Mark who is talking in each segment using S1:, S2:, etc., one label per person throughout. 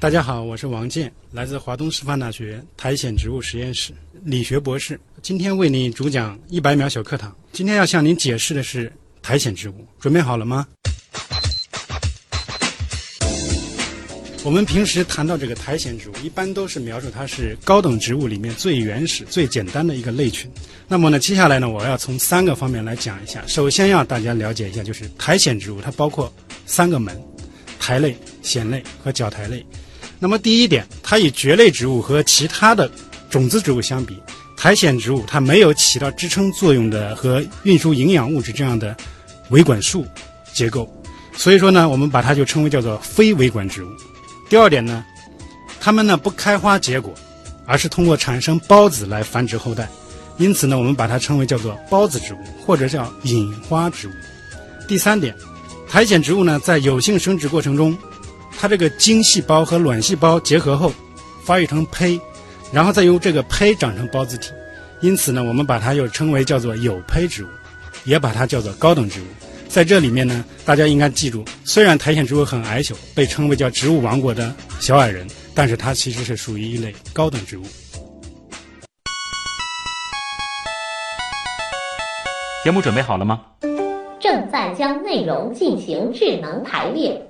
S1: 大家好，我是王健，来自华东师范大学苔藓植物实验室，理学博士。今天为您主讲一百秒小课堂。今天要向您解释的是苔藓植物，准备好了吗？我们平时谈到这个苔藓植物，一般都是描述它是高等植物里面最原始、最简单的一个类群。那么呢，接下来呢，我要从三个方面来讲一下。首先要大家了解一下，就是苔藓植物它包括三个门：苔类、藓类和角苔类。那么第一点，它与蕨类植物和其他的种子植物相比，苔藓植物它没有起到支撑作用的和运输营养物质这样的维管束结构，所以说呢，我们把它就称为叫做非维管植物。第二点呢，它们呢不开花结果，而是通过产生孢子来繁殖后代，因此呢，我们把它称为叫做孢子植物或者叫隐花植物。第三点，苔藓植物呢在有性生殖过程中。它这个精细胞和卵细胞结合后，发育成胚，然后再由这个胚长成孢子体，因此呢，我们把它又称为叫做有胚植物，也把它叫做高等植物。在这里面呢，大家应该记住，虽然苔藓植物很矮小，被称为叫植物王国的小矮人，但是它其实是属于一类高等植物。
S2: 节目准备好了吗？
S3: 正在将内容进行智能排列。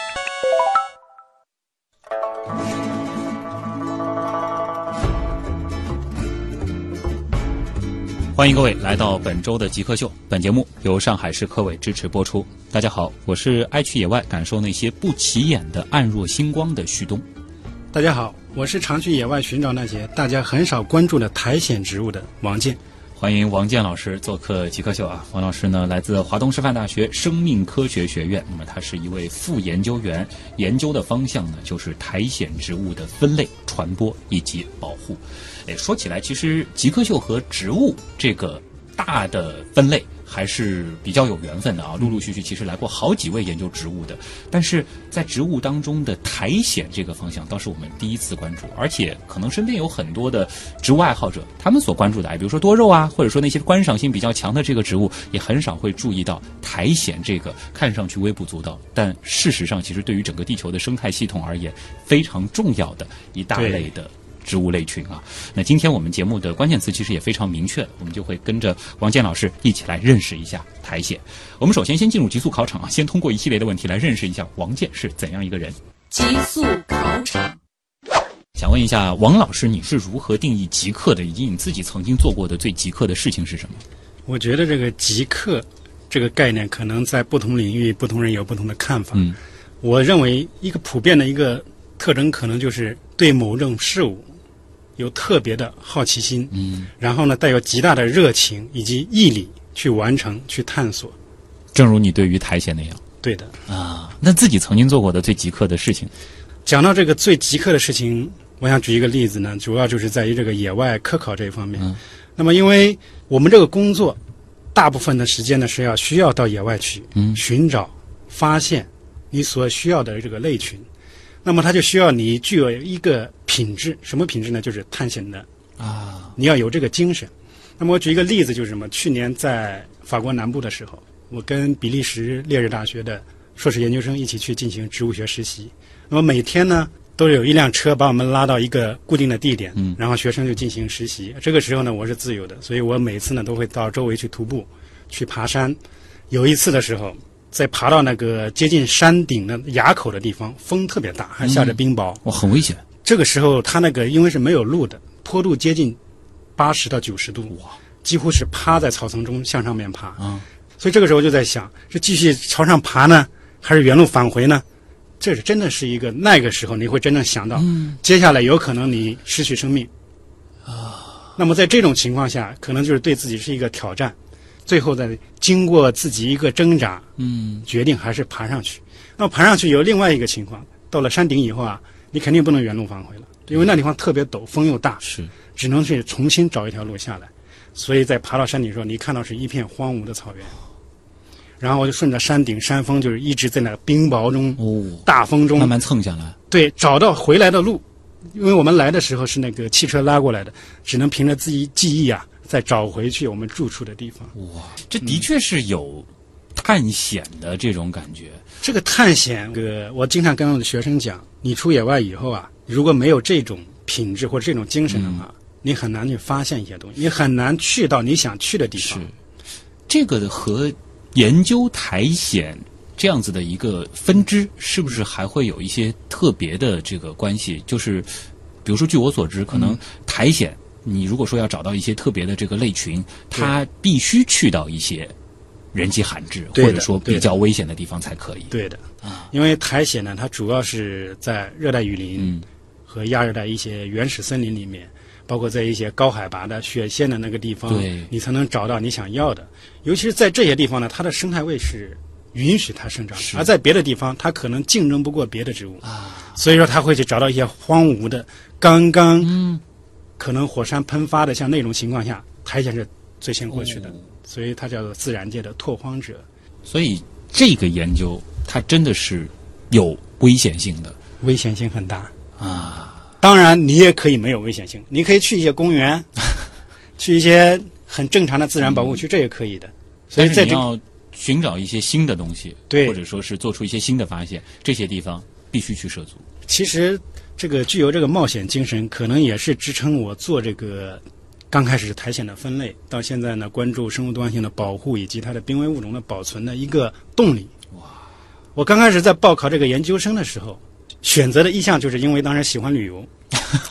S2: 欢迎各位来到本周的极客秀。本节目由上海市科委支持播出。大家好，我是爱去野外感受那些不起眼的暗若星光的旭东。
S1: 大家好，我是常去野外寻找那些大家很少关注的苔藓植物的王健。
S2: 欢迎王健老师做客极客秀啊！王老师呢，来自华东师范大学生命科学学院，那么他是一位副研究员，研究的方向呢就是苔藓植物的分类、传播以及保护。哎，说起来，其实极客秀和植物这个大的分类。还是比较有缘分的啊，陆陆续续其实来过好几位研究植物的，但是在植物当中的苔藓这个方向倒是我们第一次关注，而且可能身边有很多的植物爱好者，他们所关注的，哎，比如说多肉啊，或者说那些观赏性比较强的这个植物，也很少会注意到苔藓这个看上去微不足道，但事实上其实对于整个地球的生态系统而言非常重要的一大类的。植物类群啊，那今天我们节目的关键词其实也非常明确，我们就会跟着王健老师一起来认识一下苔藓。我们首先先进入极速考场啊，先通过一系列的问题来认识一下王健是怎样一个人。
S4: 极速考场，
S2: 想问一下王老师，你是如何定义极客的？以及你自己曾经做过的最极客的事情是什么？
S1: 我觉得这个极客这个概念，可能在不同领域、不同人有不同的看法。
S2: 嗯，
S1: 我认为一个普遍的一个特征，可能就是对某种事物。有特别的好奇心，
S2: 嗯，
S1: 然后呢，带有极大的热情以及毅力去完成、去探索。
S2: 正如你对于苔藓那样，
S1: 对的
S2: 啊。那自己曾经做过的最极客的事情，
S1: 讲到这个最极客的事情，我想举一个例子呢，主要就是在于这个野外科考这一方面。
S2: 嗯，
S1: 那么因为我们这个工作，大部分的时间呢是要需要到野外去，
S2: 嗯，
S1: 寻找、发现你所需要的这个类群。那么它就需要你具有一个品质，什么品质呢？就是探险的
S2: 啊，
S1: 你要有这个精神。那么我举一个例子，就是什么？去年在法国南部的时候，我跟比利时烈日大学的硕士研究生一起去进行植物学实习。那么每天呢，都有一辆车把我们拉到一个固定的地点，
S2: 嗯，
S1: 然后学生就进行实习。这个时候呢，我是自由的，所以我每次呢都会到周围去徒步，去爬山。有一次的时候。在爬到那个接近山顶的崖口的地方，风特别大，还下着冰雹，
S2: 哇，很危险。
S1: 这个时候，它那个因为是没有路的，坡度接近八十到九十度，
S2: 哇，
S1: 几乎是趴在草丛中向上面爬。
S2: 啊，
S1: 所以这个时候就在想，是继续朝上爬呢，还是原路返回呢？这是真的是一个那个时候你会真正想到，
S2: 嗯，
S1: 接下来有可能你失去生命啊。那么在这种情况下，可能就是对自己是一个挑战。最后再经过自己一个挣扎，
S2: 嗯，
S1: 决定还是爬上去。那么爬上去有另外一个情况，到了山顶以后啊，你肯定不能原路返回了，因为那地方特别陡，风又大，
S2: 是
S1: 只能去重新找一条路下来。所以在爬到山顶的时候，你看到是一片荒芜的草原，然后我就顺着山顶山峰，就是一直在那冰雹中、
S2: 哦，
S1: 大风中
S2: 慢慢蹭下来。
S1: 对，找到回来的路，因为我们来的时候是那个汽车拉过来的，只能凭着自己记忆啊，再找回去我们住处的地方。
S2: 哇，这的确是有探险的这种感觉。
S1: 这个探险，这个我经常跟我的学生讲，你出野外以后啊，如果没有这种品质或者这种精神的话，你很难去发现一些东西，你很难去到你想去的地方
S2: 是
S1: 方。
S2: 这个和研究苔藓这样子的一个分支，是不是还会有一些特别的这个关系？就是比如说，据我所知，可能苔藓，你如果说要找到一些特别的这个类群，它必须去到一些人迹罕至或者说比较危险的地方才可以。
S1: 对的，啊。因为苔藓呢，它主要是在热带雨林
S2: 嗯。
S1: 和亚热带一些原始森林里面，包括在一些高海拔的雪线的那个地方，你才能找到你想要的。尤其是在这些地方呢，它的生态位是允许它生长的，而在别的地方，它可能竞争不过别的植物。
S2: 啊，
S1: 所以说它会去找到一些荒芜的、刚刚
S2: 嗯，
S1: 可能火山喷发的像那种情况下，苔藓是最先过去的，
S2: 哦
S1: 所以它叫做自然界的拓荒者。
S2: 所以这个研究它真的是有危险性的
S1: 危险性很大。
S2: 啊。
S1: 当然，你也可以没有危险性，你可以去一些公园，去一些很正常的自然保护区，这也可以的。所以
S2: 你要寻找一些新的东西，
S1: 对
S2: 或者说是做出一些新的发现，这些地方必须去涉足。
S1: 其实这个具有这个冒险精神，可能也是支撑我做这个刚开始是苔藓的分类，到现在呢关注生物多样性的保护以及它的濒危物种的保存的一个动力。哇！我刚开始在报考这个研究生的时候，选择的意向就是因为当时喜欢旅游，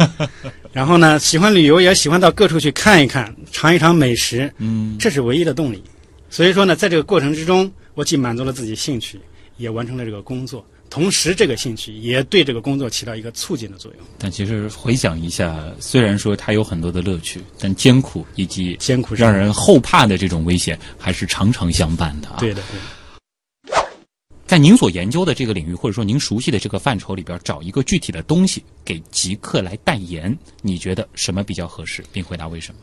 S1: 然后呢喜欢旅游也喜欢到各处去看一看，尝一尝美食，
S2: 嗯，
S1: 这是唯一的动力。所以说呢，在这个过程之中，我既满足了自己兴趣，也完成了这个工作。同时，这个兴趣也对这个工作起到一个促进的作用。
S2: 但其实回想一下，虽然说它有很多的乐趣，但艰苦以及
S1: 艰苦
S2: 让人后怕的这种危险，还是常常相伴的啊。
S1: 对的，对的。
S2: 在您所研究的这个领域，或者说您熟悉的这个范畴里边，找一个具体的东西给极客来代言，你觉得什么比较合适？并回答为什么？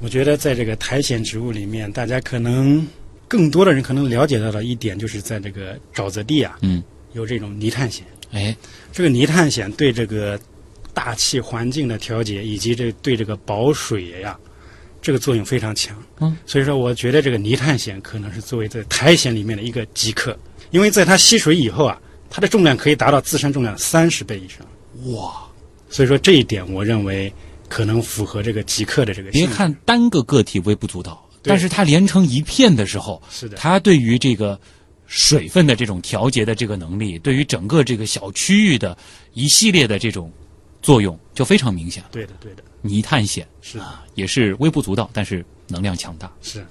S1: 我觉得在这个苔藓植物里面，大家可能更多的人可能了解到的一点，就是在这个沼泽地啊，
S2: 嗯，
S1: 有这种泥炭藓。
S2: 哎，
S1: 这个泥炭藓对这个大气环境的调节，以及这对这个保水呀，这个作用非常强。
S2: 嗯，
S1: 所以说我觉得这个泥炭藓可能是作为在苔藓里面的一个极客，因为在它吸水以后啊，它的重量可以达到自身重量三十倍以上。
S2: 哇！
S1: 所以说这一点，我认为可能符合这个极客的这个。
S2: 别看单个个体微不足道，但是它连成一片的时候，
S1: 是的，
S2: 它对于这个水分的这种调节的这个能力，对于整个这个小区域的一系列的这种作用就非常明显了。
S1: 对的，对的，
S2: 泥炭藓
S1: 是，
S2: 啊，也是微不足道，但是能量强大。
S1: 是。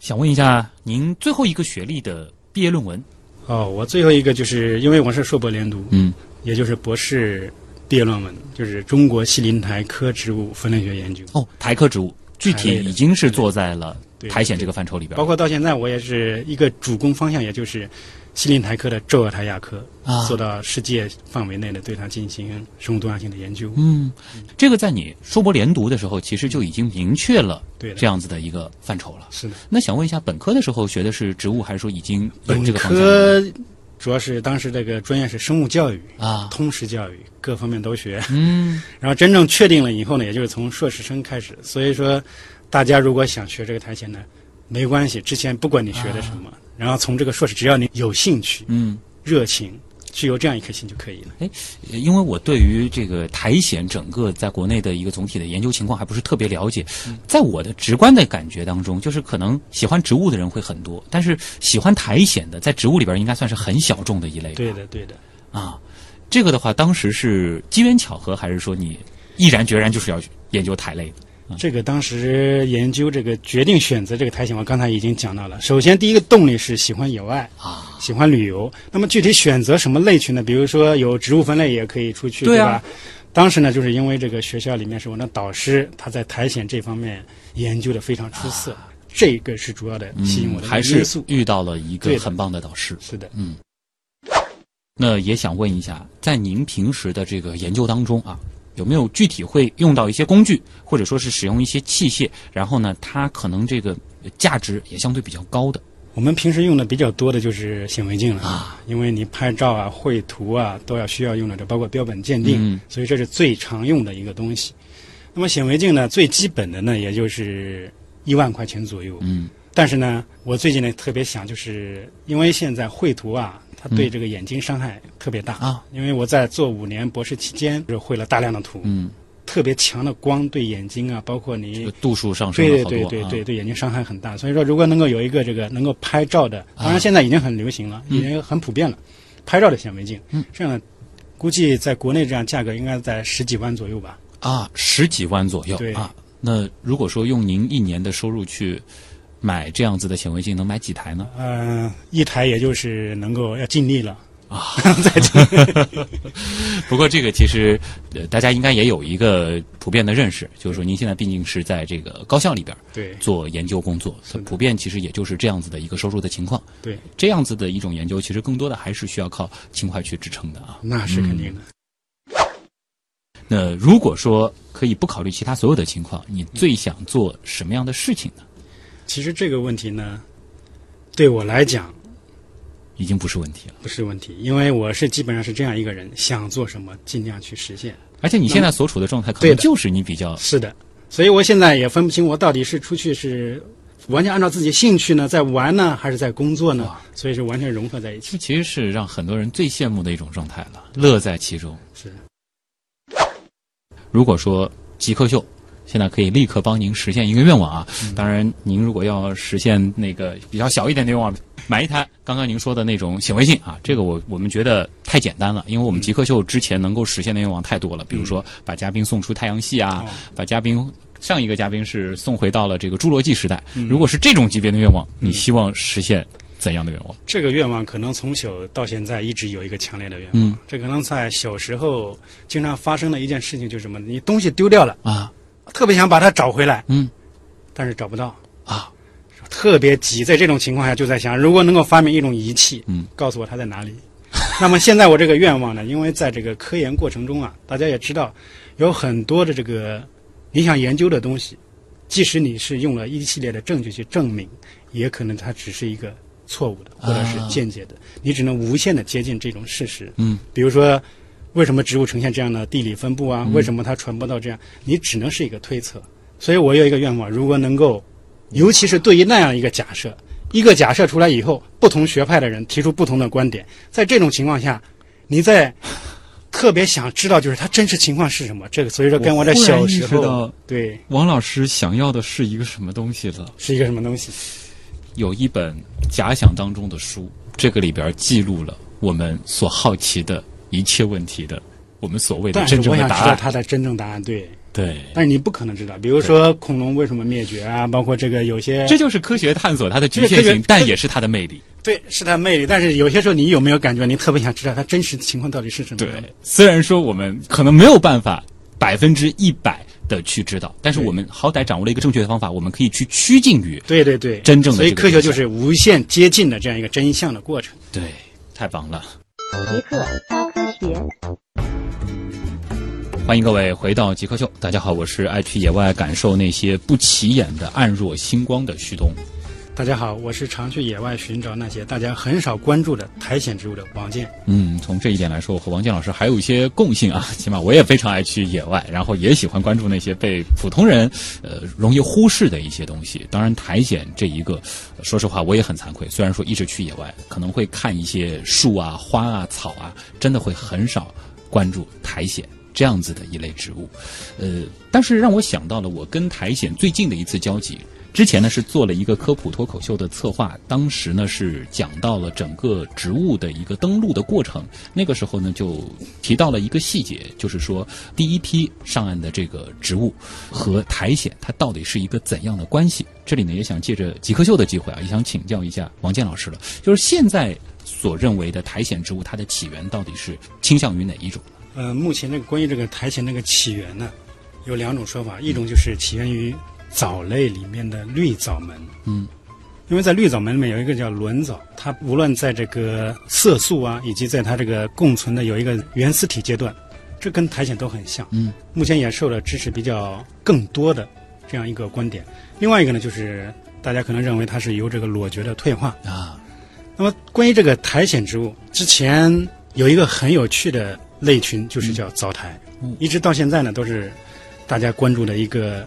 S2: 想问一下，您最后一个学历的毕业论文？
S1: 哦，我最后一个就是因为我是硕博连读，
S2: 嗯，
S1: 也就是博士毕业论文，就是中国西林苔科植物分类学研究。
S2: 哦，苔科植物，具体已经是做在了
S1: 对
S2: 苔藓这个范畴里边
S1: 包。括到现在，我也是一个主攻方向，也就是西林苔科的皱叶苔亚科，
S2: 啊
S1: 做到世界范围内的对它进行生物多样性的研究。
S2: 嗯，这个在你硕博连读的时候，其实就已经明确了
S1: 对
S2: 这样子的一个范畴了。
S1: 是的，
S2: 那想问一下，本科的时候学的是植物，还是说已经有
S1: 本
S2: 这个方向
S1: 科主要是当时这个专业是生物教育、
S2: 啊？
S1: 通识教育，各方面都学。
S2: 嗯，
S1: 然后真正确定了以后呢，也就是从硕士生开始。所以说，大家如果想学这个苔藓呢，没关系，之前不管你学的什么，然后从这个硕士，只要你有兴趣、
S2: 嗯，
S1: 热情，具有这样一颗心就可以了。
S2: 因为我对于这个苔藓整个在国内的一个总体的研究情况还不是特别了解，在我的直观的感觉当中，就是可能喜欢植物的人会很多，但是喜欢苔藓的，在植物里边应该算是很小众的一类。
S1: 对的，对的。
S2: 啊，这个的话，当时是机缘巧合，还是说你毅然决然就是要研究苔类的？
S1: 这个当时研究这个决定选择这个苔藓，我刚才已经讲到了。首先，第一个动力是喜欢野外
S2: 啊，
S1: 喜欢旅游。那么具体选择什么类群呢？比如说有植物分类也可以出去，
S2: 对啊
S1: 吧？当时呢，就是因为这个学校里面是我的导师，他在苔藓这方面研究的非常出色，这个是主要的吸引我的
S2: 还是。遇到了一个很棒的导师。
S1: 是的，嗯
S2: 那也想问一下，在您平时的这个研究当中啊，有没有具体会用到一些工具，或者说是使用一些器械，然后呢，它可能这个价值也相对比较高的？
S1: 我们平时用的比较多的就是显微镜了啊，因为你拍照啊、绘图啊都要需要用到这，包括标本鉴定，
S2: 嗯
S1: 所以这是最常用的一个东西。那么显微镜呢，最基本的呢，也就是一万块钱左右。
S2: 嗯
S1: 但是呢，我最近呢特别想，就是因为现在绘图啊，它对这个眼睛伤害特别大
S2: 啊。
S1: 因为我在做五年博士期间，就是绘了大量的图，
S2: 嗯，
S1: 特别强的光对眼睛啊，包括你
S2: 这个度数上升
S1: 对对对对对对眼睛伤害很大。所以说，如果能够有一个这个能够拍照的，当然现在已经很流行了，已经很普遍了，拍照的显微镜，
S2: 嗯，
S1: 这样估计在国内这样价格应该在十几万左右吧。
S2: 啊，十几万左右
S1: 对
S2: 啊。那如果说用您一年的收入去买这样子的显微镜，能买几台呢？
S1: 嗯、一台也就是能够要尽力了。
S2: 啊，不过这个其实呃，大家应该也有一个普遍的认识，就是说您现在毕竟是在这个高校里边儿
S1: 对
S2: 做研究工作，普遍其实也就是这样子的一个收入的情况。
S1: 对，
S2: 这样子的一种研究，其实更多的还是需要靠勤快去支撑的啊。
S1: 那是肯定的。
S2: 那如果说可以不考虑其他所有的情况，你最想做什么样的事情呢？
S1: 其实这个问题呢，对我来讲
S2: 已经不是问题了。
S1: 不是问题，因为我是基本上是这样一个人，想做什么尽量去实现。
S2: 而且你现在所处的状态，可能就是你比较
S1: 是的，所以我现在也分不清我到底是出去是完全按照自己兴趣呢在玩呢，还是在工作呢？所以是完全融合在一起。
S2: 这其实是让很多人最羡慕的一种状态了，乐在其中。
S1: 是
S2: 如果说极客秀现在可以立刻帮您实现一个愿望啊，当然您如果要实现那个比较小一点的愿望，买一台刚刚您说的那种显微镜啊，这个我我们觉得太简单了，因为我们极客秀之前能够实现的愿望太多了，比如说把嘉宾送出太阳系啊，
S1: 哦
S2: 把嘉宾。上一个嘉宾是送回到了这个侏罗纪时代。如果是这种级别的愿望，你希望实现怎样的愿望？
S1: 这个愿望可能从小到现在一直有一个强烈的愿望。
S2: 嗯
S1: 这可能在小时候经常发生的一件事情就是什么？你东西丢掉了，
S2: 啊，
S1: 特别想把它找回来，
S2: 嗯
S1: 但是找不到，
S2: 啊，
S1: 特别急。在这种情况下，就在想，如果能够发明一种仪器，
S2: 嗯，
S1: 告诉我它在哪里。那么现在我这个愿望呢，因为在这个科研过程中啊，大家也知道，有很多的这个你想研究的东西，即使你是用了一系列的证据去证明，也可能它只是一个错误的或者是间接的，你只能无限的接近这种事实。
S2: 嗯，
S1: 比如说，为什么植物呈现这样的地理分布啊？为什么它传播到这样？你只能是一个推测。所以我有一个愿望，如果能够，尤其是对于那样一个假设，一个假设出来以后，不同学派的人提出不同的观点，在这种情况下，你在特别想知道就是它真实情况是什么。这个所以说跟我这
S2: 我忽然
S1: 小时候对
S2: 王老师想要的是一个什么东西了？
S1: 是一个什么东西。
S2: 有一本假想当中的书，这个里边记录了我们所好奇的一切问题的，我们所谓的
S1: 但是
S2: 真正
S1: 我想知道
S2: 的答案。
S1: 它的真正答案，对。
S2: 对，
S1: 但是你不可能知道，比如说恐龙为什么灭绝啊，包括这个有些
S2: 这就是科学探索它的局限性但也是它的魅力。
S1: 对是它魅力，但是有些时候你有没有感觉你特别想知道它真实情况到底是什么？
S2: 对，虽然说我们可能没有办法百分之一百的去知道，但是我们好歹掌握了一个正确的方法，我们可以去趋近于
S1: 对对对，
S2: 真正的
S1: 所以科学就是无限接近的这样一个真相的过程。
S2: 对，太棒了。
S3: 极客高
S2: 欢迎各位回到极客秀，大家好，我是爱去野外感受那些不起眼的暗若星光的旭东。
S1: 大家好，我是常去野外寻找那些大家很少关注的苔藓植物的王健。
S2: 嗯，从这一点来说，我和王健老师还有一些共性啊。起码我也非常爱去野外，然后也喜欢关注那些被普通人呃容易忽视的一些东西。当然，苔藓这一个，说实话我也很惭愧。虽然说一直去野外，可能会看一些树啊、花啊、草啊，真的会很少关注苔藓。这样子的一类植物，呃，但是让我想到了我跟苔藓最近的一次交集。之前呢是做了一个科普脱口秀的策划，当时呢是讲到了整个植物的一个登陆的过程。那个时候呢就提到了一个细节，就是说第一批上岸的这个植物和苔藓它到底是一个怎样的关系？这里呢也想借着极客秀的机会啊，也想请教一下王健老师了，就是现在所认为的苔藓植物它的起源到底是倾向于哪一种？
S1: 呃，目前这个关于这个苔藓那个起源呢，有两种说法，一种就是起源于藻类里面的绿藻门，
S2: 嗯，
S1: 因因为在绿藻门里面有一个叫轮藻，它无论在这个色素啊，以及在它这个共存的有一个原丝体阶段，这跟苔藓都很像。
S2: 嗯，
S1: 目前也受了支持比较更多的这样一个观点。另外一个呢，就是大家可能认为它是由这个裸蕨的退化。
S2: 啊，
S1: 那么关于这个苔藓植物，之前有一个很有趣的类群，就是叫藻苔，
S2: 嗯
S1: 一直到现在呢都是大家关注的一个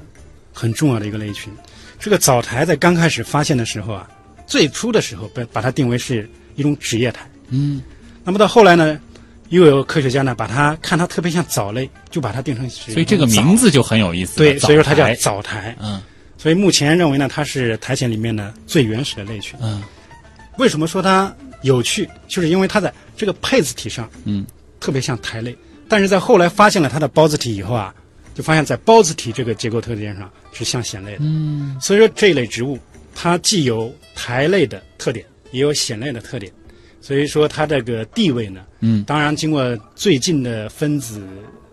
S1: 很重要的一个类群。这个藻苔在刚开始发现的时候啊，最初的时候把把它定为是一种纸叶苔，
S2: 嗯，
S1: 那么到后来呢，又有科学家呢把它看它特别像藻类，就把它定成是
S2: 所以这个名字就很有意思。
S1: 对，所以说它叫
S2: 藻苔。嗯
S1: 所以目前认为呢，它是苔藓里面的最原始的类群。
S2: 嗯
S1: 为什么说它有趣？就是因为它在这个配子体上
S2: 嗯
S1: 特别像苔类，但是在后来发现了它的孢子体以后啊，就发现在孢子体这个结构特点上是像藓类的。
S2: 嗯
S1: 所以说这一类植物它既有苔类的特点，也有藓类的特点。所以说它这个地位呢，
S2: 嗯
S1: 当然经过最近的分子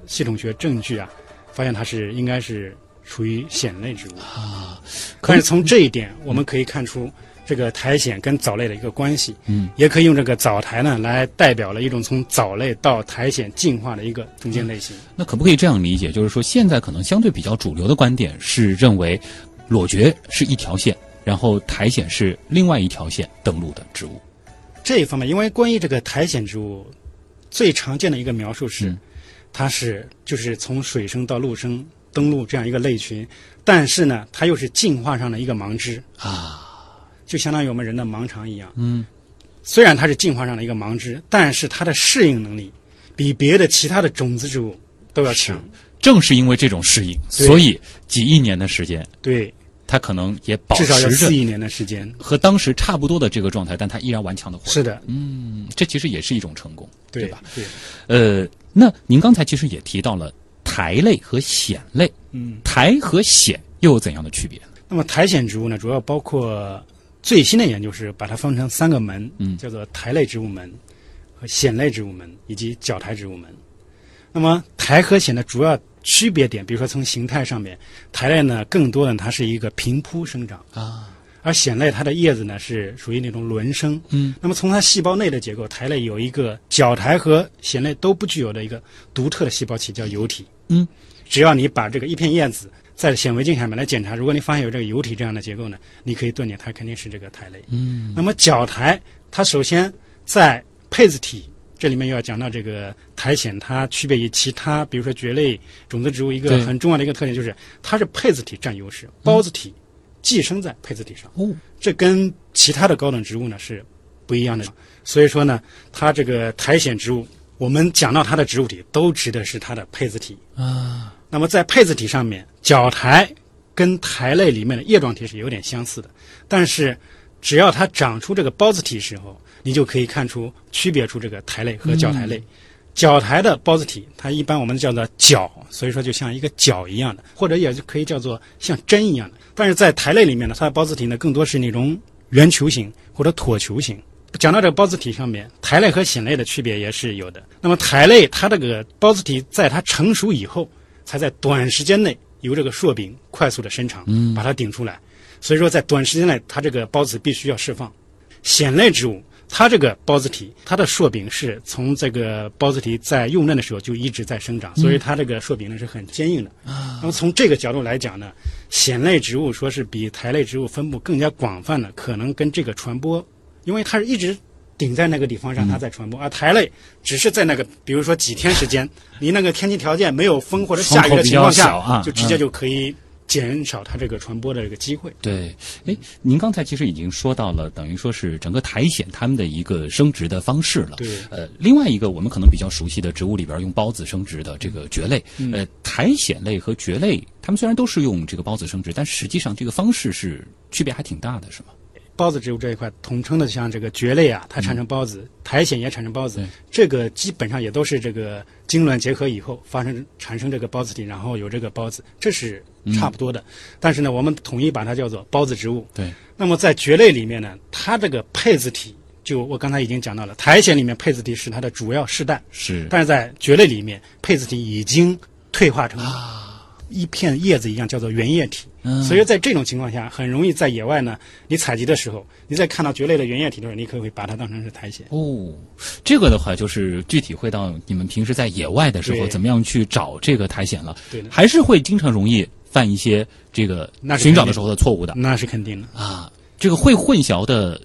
S1: 系统学证据啊，发现它是应该是属于藓类植物。
S2: 啊，
S1: 但是从这一点，我们可以看出这个苔藓跟藻类的一个关系。
S2: 嗯，
S1: 也可以用这个藻苔呢来代表了一种从藻类到苔藓进化的一个中间类型。
S2: 那可不可以这样理解？就是说，现在可能相对比较主流的观点是认为，裸蕨是一条线，然后苔藓是另外一条线登陆的植物。
S1: 这一方面，因为关于这个苔藓植物最常见的一个描述是，
S2: 嗯
S1: 它是就是从水生到陆生登陆这样一个类群，但是呢，它又是进化上的一个盲枝
S2: 啊，
S1: 就相当于我们人的盲肠一样。
S2: 嗯
S1: 虽然它是进化上的一个盲枝，但是它的适应能力比别的其他的种子植物都要强。
S2: 正是因为这种适应，所以几亿年的时间，
S1: 对，
S2: 它可能也保
S1: 至少要
S2: 持着
S1: 四亿年的时间。
S2: 和当时差不多的这个状态，但它依然顽强的活着。
S1: 是的，
S2: 嗯，这其实也是一种成功，
S1: 对
S2: 吧？？
S1: 对，
S2: 呃，那您刚才其实也提到了苔类和藓类，
S1: 嗯。
S2: 苔和藓又有怎样的区别？
S1: 那么苔藓植物呢，主要包括最新的研究是把它分成三个门，
S2: 嗯
S1: 叫做苔类植物门和藓类植物门以及角苔植物门。那么苔和藓的主要区别点，比如说从形态上面，苔类呢更多的它是一个平铺生长，
S2: 啊，
S1: 而藓类它的叶子呢是属于那种轮生。
S2: 嗯，
S1: 那么从它细胞内的结构，苔类有一个角苔和藓类都不具有的一个独特的细胞体，叫油体。
S2: 嗯，
S1: 只要你把这个一片叶子在显微镜下面来检查，如果你发现有这个油体这样的结构呢，你可以断定它肯定是这个苔类。
S2: 嗯，
S1: 那么角苔，它首先在配子体这里面又要讲到这个苔藓，它区别于其他，比如说蕨类种子植物一个很重要的一个特点就是它是配子体占优势，孢子体寄生在配子体上。
S2: 哦，
S1: 这跟其他的高等植物呢是不一样的。所以说呢，它这个苔藓植物，我们讲到它的植物体，都指的是它的配子体。
S2: 啊，
S1: 那么在配子体上面，角苔跟苔类里面的叶状体是有点相似的，但是只要它长出这个孢子体时候，你就可以看出区别出这个苔类和角苔类。角苔的孢子体，它一般我们叫做角，所以说就像一个角一样的，或者也就可以叫做像针一样的。但是在苔类里面呢，它的孢子体呢更多是那种圆球形或者椭球形。讲到这个孢子体上面，苔类和藓类的区别也是有的。那么苔类它这个孢子体在它成熟以后，才在短时间内由这个硕柄快速的伸长，
S2: 嗯
S1: 把它顶出来。所以说，在短时间内，它这个孢子必须要释放。藓类植物，它这个孢子体，它的硕柄是从这个孢子体在幼嫩的时候就一直在生长，所以它这个硕柄呢是很坚硬的。那么从这个角度来讲呢，藓类植物说是比苔类植物分布更加广泛的，可能跟这个传播，因为它是一直顶在那个地方让它再传播，而苔类只是在那个，比如说几天时间，你那个天气条件没有风或者下雨的情况下，
S2: 啊
S1: 就直接就可以减少它这个传播的这个机会。
S2: 对，哎，您刚才其实已经说到了，等于说是整个苔藓它们的一个生殖的方式了。
S1: 对。
S2: 呃，另外一个我们可能比较熟悉的植物里边用孢子生殖的这个蕨类，
S1: 嗯。
S2: 呃，苔藓类和蕨类，它们虽然都是用这个孢子生殖，但实际上这个方式是区别还挺大的，是吗？
S1: 孢子植物这一块，统称的像这个蕨类啊，它产生孢子，苔藓也产生孢子，这个基本上也都是这个精卵结合以后发生产生这个孢子体，然后有这个孢子，这是差不多的。但是呢，我们统一把它叫做孢子植物。
S2: 对，
S1: 那么在蕨类里面呢，它这个配子体，就我刚才已经讲到了，苔藓里面配子体是它的主要世代，
S2: 是。
S1: 但是在蕨类里面，配子体已经退化成一片叶子一样，叫做原叶体。
S2: 嗯。
S1: 所以在这种情况下，很容易在野外呢，你采集的时候，你在看到蕨类的原液体的时候，你可能会把它当成是苔藓。
S2: 哦，这个的话就是具体会到你们平时在野外的时候，怎么样去找这个苔藓了，
S1: 对，
S2: 还是会经常容易犯一些这个
S1: 那
S2: 寻找的。时候的错误的。
S1: 那是肯定的。
S2: 啊。这个会混淆的，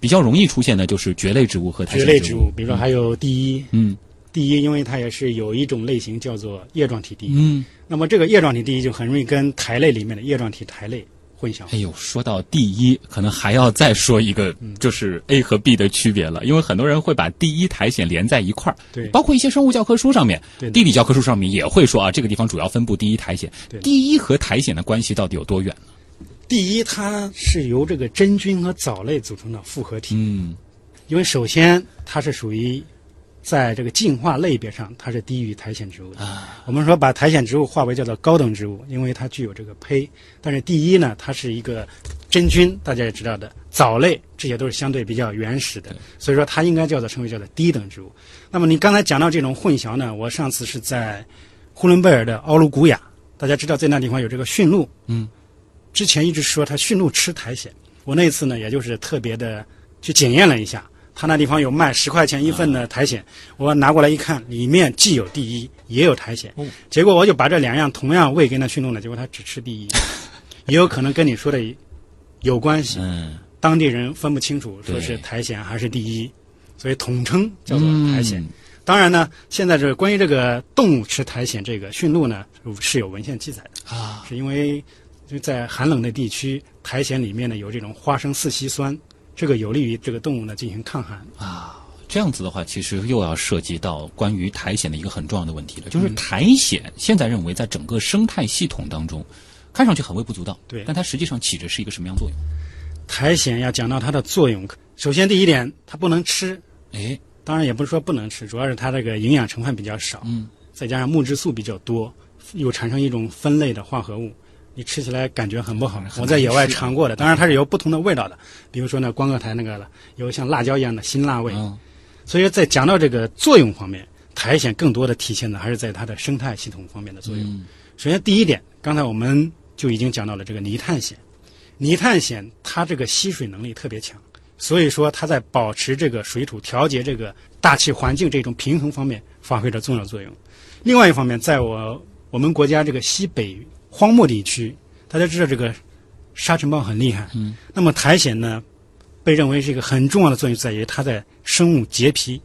S2: 比较容易出现的就是蕨类植物和苔藓植
S1: 蕨类植物，比如说还有第一，
S2: 嗯
S1: 第一，因为它也是有一种类型叫做叶状体第一。
S2: 嗯。
S1: 那么这个叶状体第一就很容易跟苔类里面的叶状体苔类混淆。
S2: 哎呦，说到第一，可能还要再说一个，
S1: 嗯
S2: 就是 A 和 B 的区别了。因为很多人会把第一苔藓连在一块儿，
S1: 对
S2: 包括一些生物教科书上面、地理教科书上面也会说啊，这个地方主要分布第一苔藓第一和苔藓的关系到底有多远呢？
S1: 第一，它是由这个真菌和藻类组成的复合体。
S2: 嗯
S1: 因为首先它是属于在这个进化类别上，它是低于苔藓植物的。
S2: 啊，
S1: 我们说把苔藓植物划为叫做高等植物，因为它具有这个胚。但是第一呢，它是一个真菌，大家也知道的，藻类这些都是相对比较原始的，所以说它应该叫做称为叫做低等植物。那么你刚才讲到这种混淆呢，我上次是在呼伦贝尔的奥卢古雅，大家知道在那地方有这个驯鹿，
S2: 嗯，
S1: 之前一直说它驯鹿吃苔藓，我那次呢也就是特别的去检验了一下。他那地方有卖十块钱一份的苔藓，我拿过来一看，里面既有第一，也有苔藓。
S2: 哦
S1: 结果我就把这两样同样喂给那驯鹿呢，结果它只吃第一，也有可能跟你说的有关系。
S2: 嗯，
S1: 当地人分不清楚说是苔藓还是第一，所以统称叫做苔藓。
S2: 嗯
S1: 当然呢，现在这关于这个动物吃苔藓这个驯鹿呢是有文献记载的，
S2: 啊，
S1: 是因为就在寒冷的地区，苔藓里面呢有这种花生四烯酸，这个有利于这个动物呢进行抗寒。啊。
S2: 这样子的话，其实又要涉及到关于苔藓的一个很重要的问题了，就是
S1: 嗯
S2: 苔藓现在认为在整个生态系统当中，看上去很微不足道，
S1: 对
S2: 但它实际上起着是一个什么样作用？
S1: 苔藓要讲到它的作用，首先第一点，它不能吃，
S2: 哎，
S1: 当然也不是说不能吃，主要是它这个营养成分比较少，
S2: 嗯，
S1: 再加上木质素比较多，又产生一种酚类的化合物，你吃起来感觉很不好。我在野外尝过的，当然它是有不同的味道的，比如说呢，光鹤苔那个了，有像辣椒一样的辛辣味。
S2: 嗯
S1: 所以在讲到这个作用方面，苔藓更多的体现的还是在它的生态系统方面的作用。
S2: 嗯
S1: 首先第一点，刚才我们就已经讲到了这个泥炭藓，泥炭藓它这个吸水能力特别强，所以说它在保持这个水土、调节这个大气环境这种平衡方面发挥着重要作用。另外一方面，在我我们国家这个西北荒漠地区，大家知道这个沙尘暴很厉害，
S2: 嗯，
S1: 那么苔藓呢，被认为是一个很重要的作用在于它在生物结皮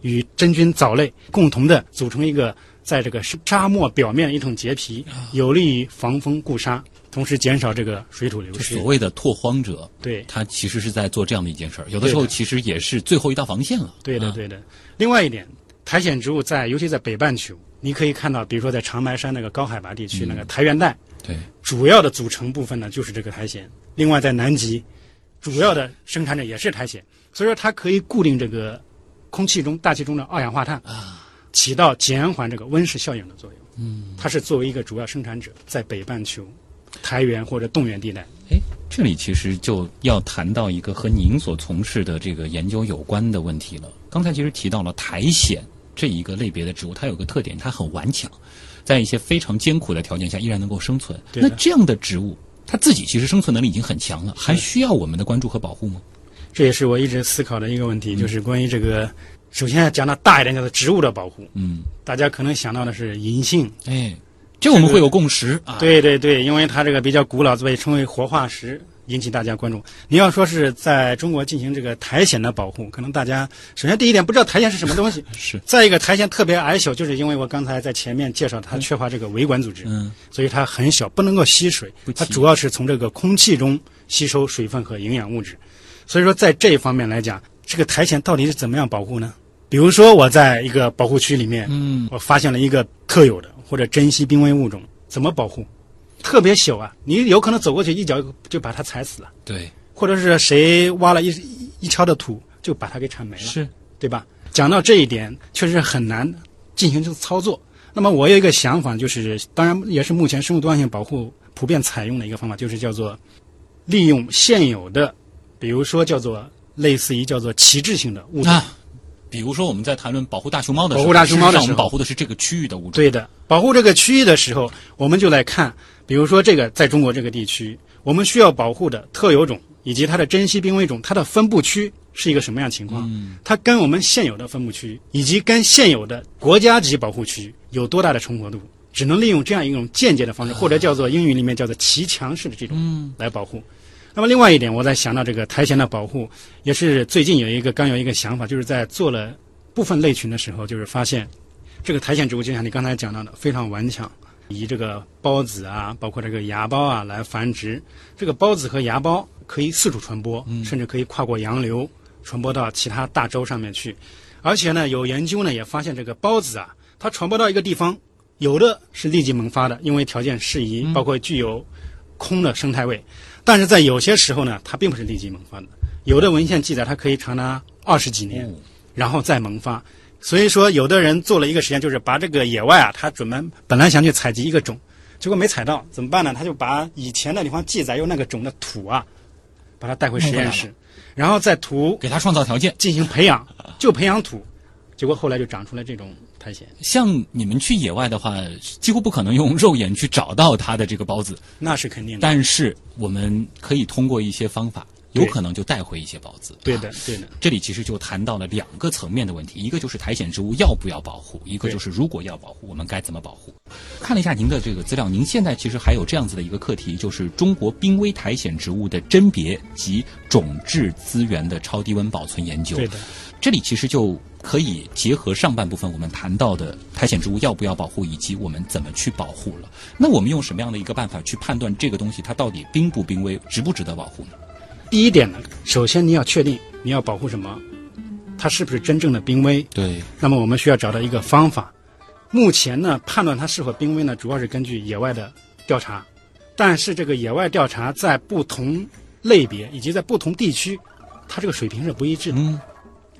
S1: 与真菌藻类共同的组成一个在这个沙漠表面一层结皮，有利于防风固沙，同时减少这个水土流失
S2: 所。谓的拓荒者，
S1: 对，
S2: 他其实是在做这样的一件事儿，有的时候其实也是最后一道防线了。
S1: 对的，
S2: 啊，
S1: 对的。另外一点，苔藓植物在尤其在北半球，你可以看到，比如说在长白山那个高海拔地区，
S2: 嗯
S1: 那个苔原带
S2: 对，
S1: 主要的组成部分呢就是这个苔藓。另外在南极，主要的生产者也是苔藓，所以说它可以固定这个空气中、大气中的二氧化碳
S2: 啊，
S1: 起到减缓这个温室效应的作用。嗯，它是作为一个主要生产者，在北半球苔原或者冻原地带。
S2: 哎，这里其实就要谈到一个和您所从事的这个研究有关的问题了。刚才其实提到了苔藓这一个类别的植物，它有个特点，它很顽强，在一些非常艰苦的条件下依然能够生存。那这样的植物，它自己其实生存能力已经很强了，还需要我们的关注和保护吗？
S1: 这也是我一直思考的一个问题，就是关于这个，首先要讲到大一点，叫做植物的保护。
S2: 嗯，
S1: 大家可能想到的是银杏，
S2: 哎，这我们会有共识啊。，
S1: 对对对，因为它这个比较古老，被称为活化石，引起大家关注。你要说是在中国进行这个苔藓的保护，可能大家首先第一点不知道苔藓是什么东西，
S2: 是，
S1: 再一个苔藓特别矮小，就是因为我刚才在前面介绍它缺乏这个维管组织，
S2: 嗯，
S1: 所以它很小，不能够吸水它主要是从这个空气中吸收水分和营养物质。所以说，在这一方面来讲，这个苔藓到底是怎么样保护呢？比如说，我在一个保护区里面，
S2: 嗯，
S1: 我发现了一个特有的或者珍稀濒危物种，怎么保护？特别小啊，你有可能走过去一脚就把它踩死了，
S2: 对，
S1: 或者是谁挖了一一一锹的土就把它给铲没了，
S2: 是，
S1: 对吧？讲到这一点，确实很难进行这个操作。那么我有一个想法，就是当然也是目前生物多样性保护普遍采用的一个方法，就是叫做利用现有的，比如说叫做类似于叫做旗帜性的物种。
S2: 啊。比如说，我们在谈论保护大熊猫的时候，
S1: 保护大熊猫的
S2: 时候我们保护的是这个区域的物种。
S1: 对的，保护这个区域的时候，我们就来看，比如说这个在中国这个地区，我们需要保护的特有种以及它的珍稀濒危种，它的分布区是一个什么样情况？它跟我们现有的分布区以及跟现有的国家级保护区有多大的重合度？只能利用这样一种间接的方式，或者叫做英语里面叫做骑墙式的这种来保护。那么另外一点，我在想到这个苔藓的保护，也是最近有一个刚有一个想法，就是在做了部分类群的时候，就是发现这个苔藓植物就像你刚才讲到的，非常顽强，以这个孢子啊，包括这个芽孢啊来繁殖。这个孢子和芽孢可以四处传播，甚至可以跨过洋流传播到其他大洲上面去。而且呢，有研究呢也发现这个孢子啊，它传播到一个地方。有的是立即萌发的，因为条件适宜，包括具有空的生态位。但是在有些时候呢，它并不是立即萌发的。有的文献记载，它可以长达二十几年，然后再萌发。所以说，有的人做了一个实验，就是把这个野外啊，他准备本来想去采集一个种，结果没采到，怎么办呢？他就把以前的地方记载有那个种的土啊，把它带回实验室，然后在土
S2: 给它创造条件
S1: 进行培养，就培养土，结果后来就长出来这种。苔藓，
S2: 像你们去野外的话，几乎不可能用肉眼去找到它的这个孢子，
S1: 那是肯定的。
S2: 但是我们可以通过一些方法，有可能就带回一些孢子。
S1: 对的，对的。
S2: 这里其实就谈到了两个层面的问题，一个就是苔藓植物要不要保护，一个就是如果要保护，我们该怎么保护。看了一下您的这个资料，您现在其实还有这样子的一个课题，就是中国濒危苔藓植物的甄别及种质资源的超低温保存研究。
S1: 对的，
S2: 这里其实就。可以结合上半部分我们谈到的苔藓植物要不要保护，以及我们怎么去保护了。那我们用什么样的一个办法去判断这个东西它到底濒不濒危，值不值得保护呢？
S1: 第一点呢，首先你要确定你要保护什么，它是不是真正的濒危？
S2: 对。
S1: 那么我们需要找到一个方法。目前呢，判断它是否濒危呢，主要是根据野外的调查，但是这个野外调查在不同类别以及在不同地区，它这个水平是不一致的。
S2: 嗯。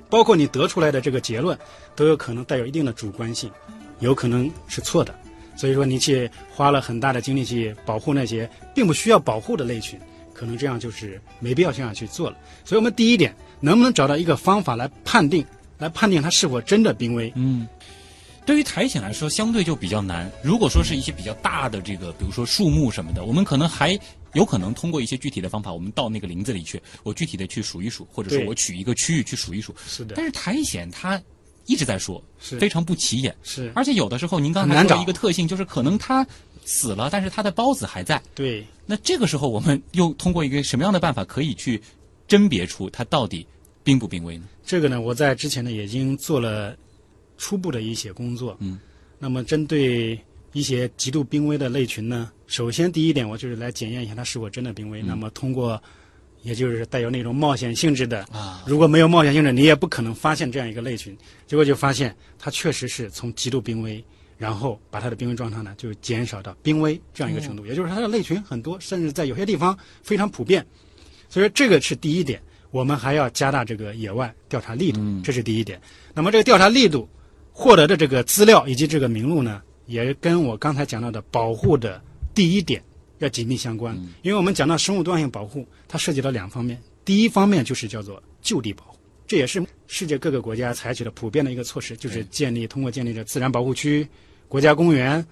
S1: 包括你得出来的这个结论，都有可能带有一定的主观性，有可能是错的。所以说，你去花了很大的精力去保护那些并不需要保护的类群，可能这样就是没必要这样去做了。所以我们第一点，能不能找到一个方法来判定，来判定它是否真的濒危？
S2: 嗯，对于苔藓来说，相对就比较难。如果说是一些比较大的这个，比如说树木什么的，我们可能还。有可能通过一些具体的方法，我们到那个林子里去，我具体的去数一数，或者说我取一个区域去数一数。
S1: 是的。
S2: 但是苔藓它一直在说，
S1: 是
S2: 非常不起眼。
S1: 是。
S2: 而且有的时候，您刚才说一个特性，就是可能它死了，但是它的孢子还在。
S1: 对。
S2: 那这个时候，我们又通过一个什么样的办法可以去甄别出它到底濒不濒危呢？
S1: 这个呢，我在之前呢已经做了初步的一些工作。
S2: 嗯。
S1: 那么针对。一些极度濒危的类群呢，首先第一点，我就是来检验一下它是否真的濒危。那么通过，也就是带有那种冒险性质的
S2: 啊，
S1: 如果没有冒险性质，你也不可能发现这样一个类群。结果就发现它确实是从极度濒危，然后把它的濒危状态呢就减少到濒危这样一个程度，也就是它的类群很多，甚至在有些地方非常普遍。所以说这个是第一点，我们还要加大这个野外调查力度，这是第一点。那么这个调查力度获得的这个资料以及这个名录呢？也跟我刚才讲到的保护的第一点要紧密相关，因为我们讲到生物多样性保护，它涉及到两方面。第一方面就是叫做就地保护，这也是世界各个国家采取的普遍的一个措施，就是建立通过建立这自然保护区、国家公园，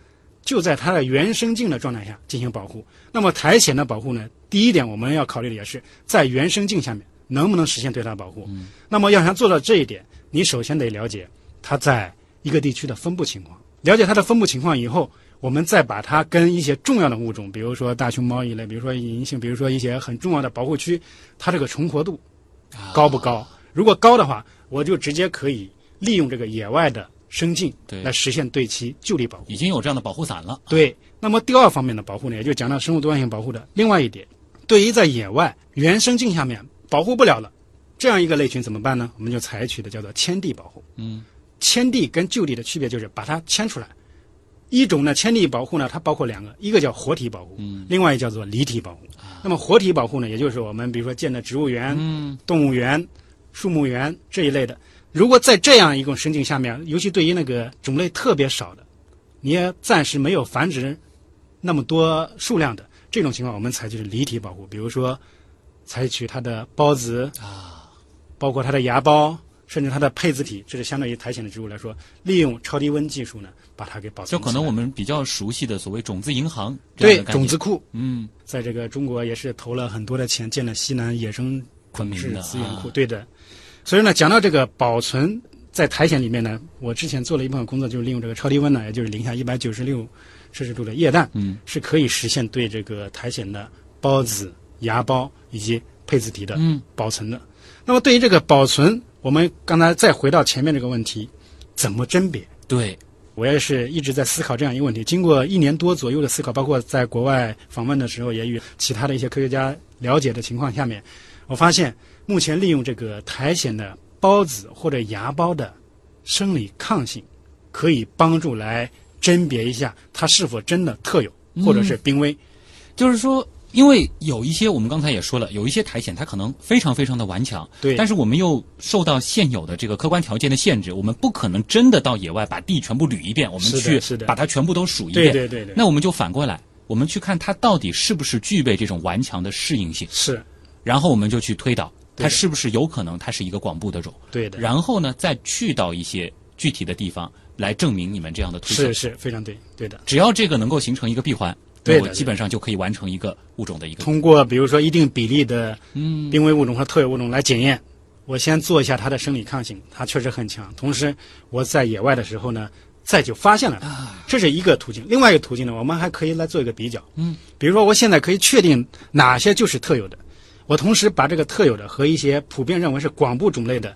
S1: 就在它的原生境的状态下进行保护。那么苔藓的保护呢？第一点我们要考虑的也是在原生境下面能不能实现对它的保护。那么要想做到这一点，你首先得了解它在一个地区的分布情况。了解它的分布情况以后，我们再把它跟一些重要的物种，比如说大熊猫一类，比如说银杏，比如说一些很重要的保护区，它这个重活度高不高？如果高的话，我就直接可以利用这个野外的生境来实现对其就地保护。
S2: 已经有这样的保护伞了。
S1: 对。那么第二方面的保护呢，也就讲到生物多样性保护的另外一点，对于在野外原生境下面保护不了了，这样一个类群怎么办呢？我们就采取的叫做迁地保护。
S2: 嗯。
S1: 迁地跟就地的区别就是把它迁出来。一种呢，迁地保护呢，它包括两个，一个叫活体保护，另外一叫做离体保护。那么活体保护呢，也就是我们比如说建的植物园、动物园、树木园这一类的。如果在这样一种生境下面，尤其对于那个种类特别少的，你也暂时没有繁殖那么多数量的这种情况，我们采取离体保护，比如说采取它的孢子
S2: 啊，
S1: 包括它的芽孢。甚至它的配子体，这是相对于苔藓的植物来说，利用超低温技术呢，把它给保存。
S2: 就可能我们比较熟悉的所谓种子银行
S1: 对种子库，
S2: 嗯，
S1: 在这个中国也是投了很多的钱，建了西南野生种
S2: 昆明的
S1: 质资源库。
S2: 啊
S1: 对的，所以呢，讲到这个保存在苔藓里面呢，我之前做了一部分工作，就是利用这个超低温呢，也就是零下一百九十六摄氏度的液氮，
S2: 嗯，
S1: 是可以实现对这个苔藓的孢子、芽孢以及配子体的
S2: 嗯
S1: 保存的。那么对于这个保存，我们刚才再回到前面这个问题，怎么甄别？
S2: 对，
S1: 我也是一直在思考这样一个问题。经过一年多左右的思考，包括在国外访问的时候，也与其他的一些科学家了解的情况下面，我发现目前利用这个苔藓的孢子或者芽孢的生理抗性，可以帮助来甄别一下它是否真的特有或者是濒危。
S2: 就是说，因为有一些我们刚才也说了，有一些苔藓它可能非常非常的顽强，
S1: 对。
S2: 但是我们又受到现有的这个客观条件的限制，我们不可能真的到野外把地全部捋一遍，我们去把它全部都数一遍。
S1: 对对对，
S2: 那我们就反过来，我们去看它到底是不是具备这种顽强的适应性，
S1: 是。
S2: 然后我们就去推导。
S1: 对
S2: 它是不是有可能它是一个广布的种，
S1: 对的，
S2: 然后呢再去到一些具体的地方来证明你们这样的推测
S1: 是。是非常对，对的。
S2: 只要这个能够形成一个闭环，
S1: 对
S2: 我基本上就可以完成一个物种的一个
S1: 通过比如说一定比例的
S2: 嗯
S1: 濒危物种和特有物种来检验。我先做一下它的生理抗性，它确实很强。同时，我在野外的时候呢，再就发现了它，这是一个途径。另外一个途径呢，我们还可以来做一个比较。
S2: 嗯，
S1: 比如说，我现在可以确定哪些就是特有的，我同时把这个特有的和一些普遍认为是广布种类的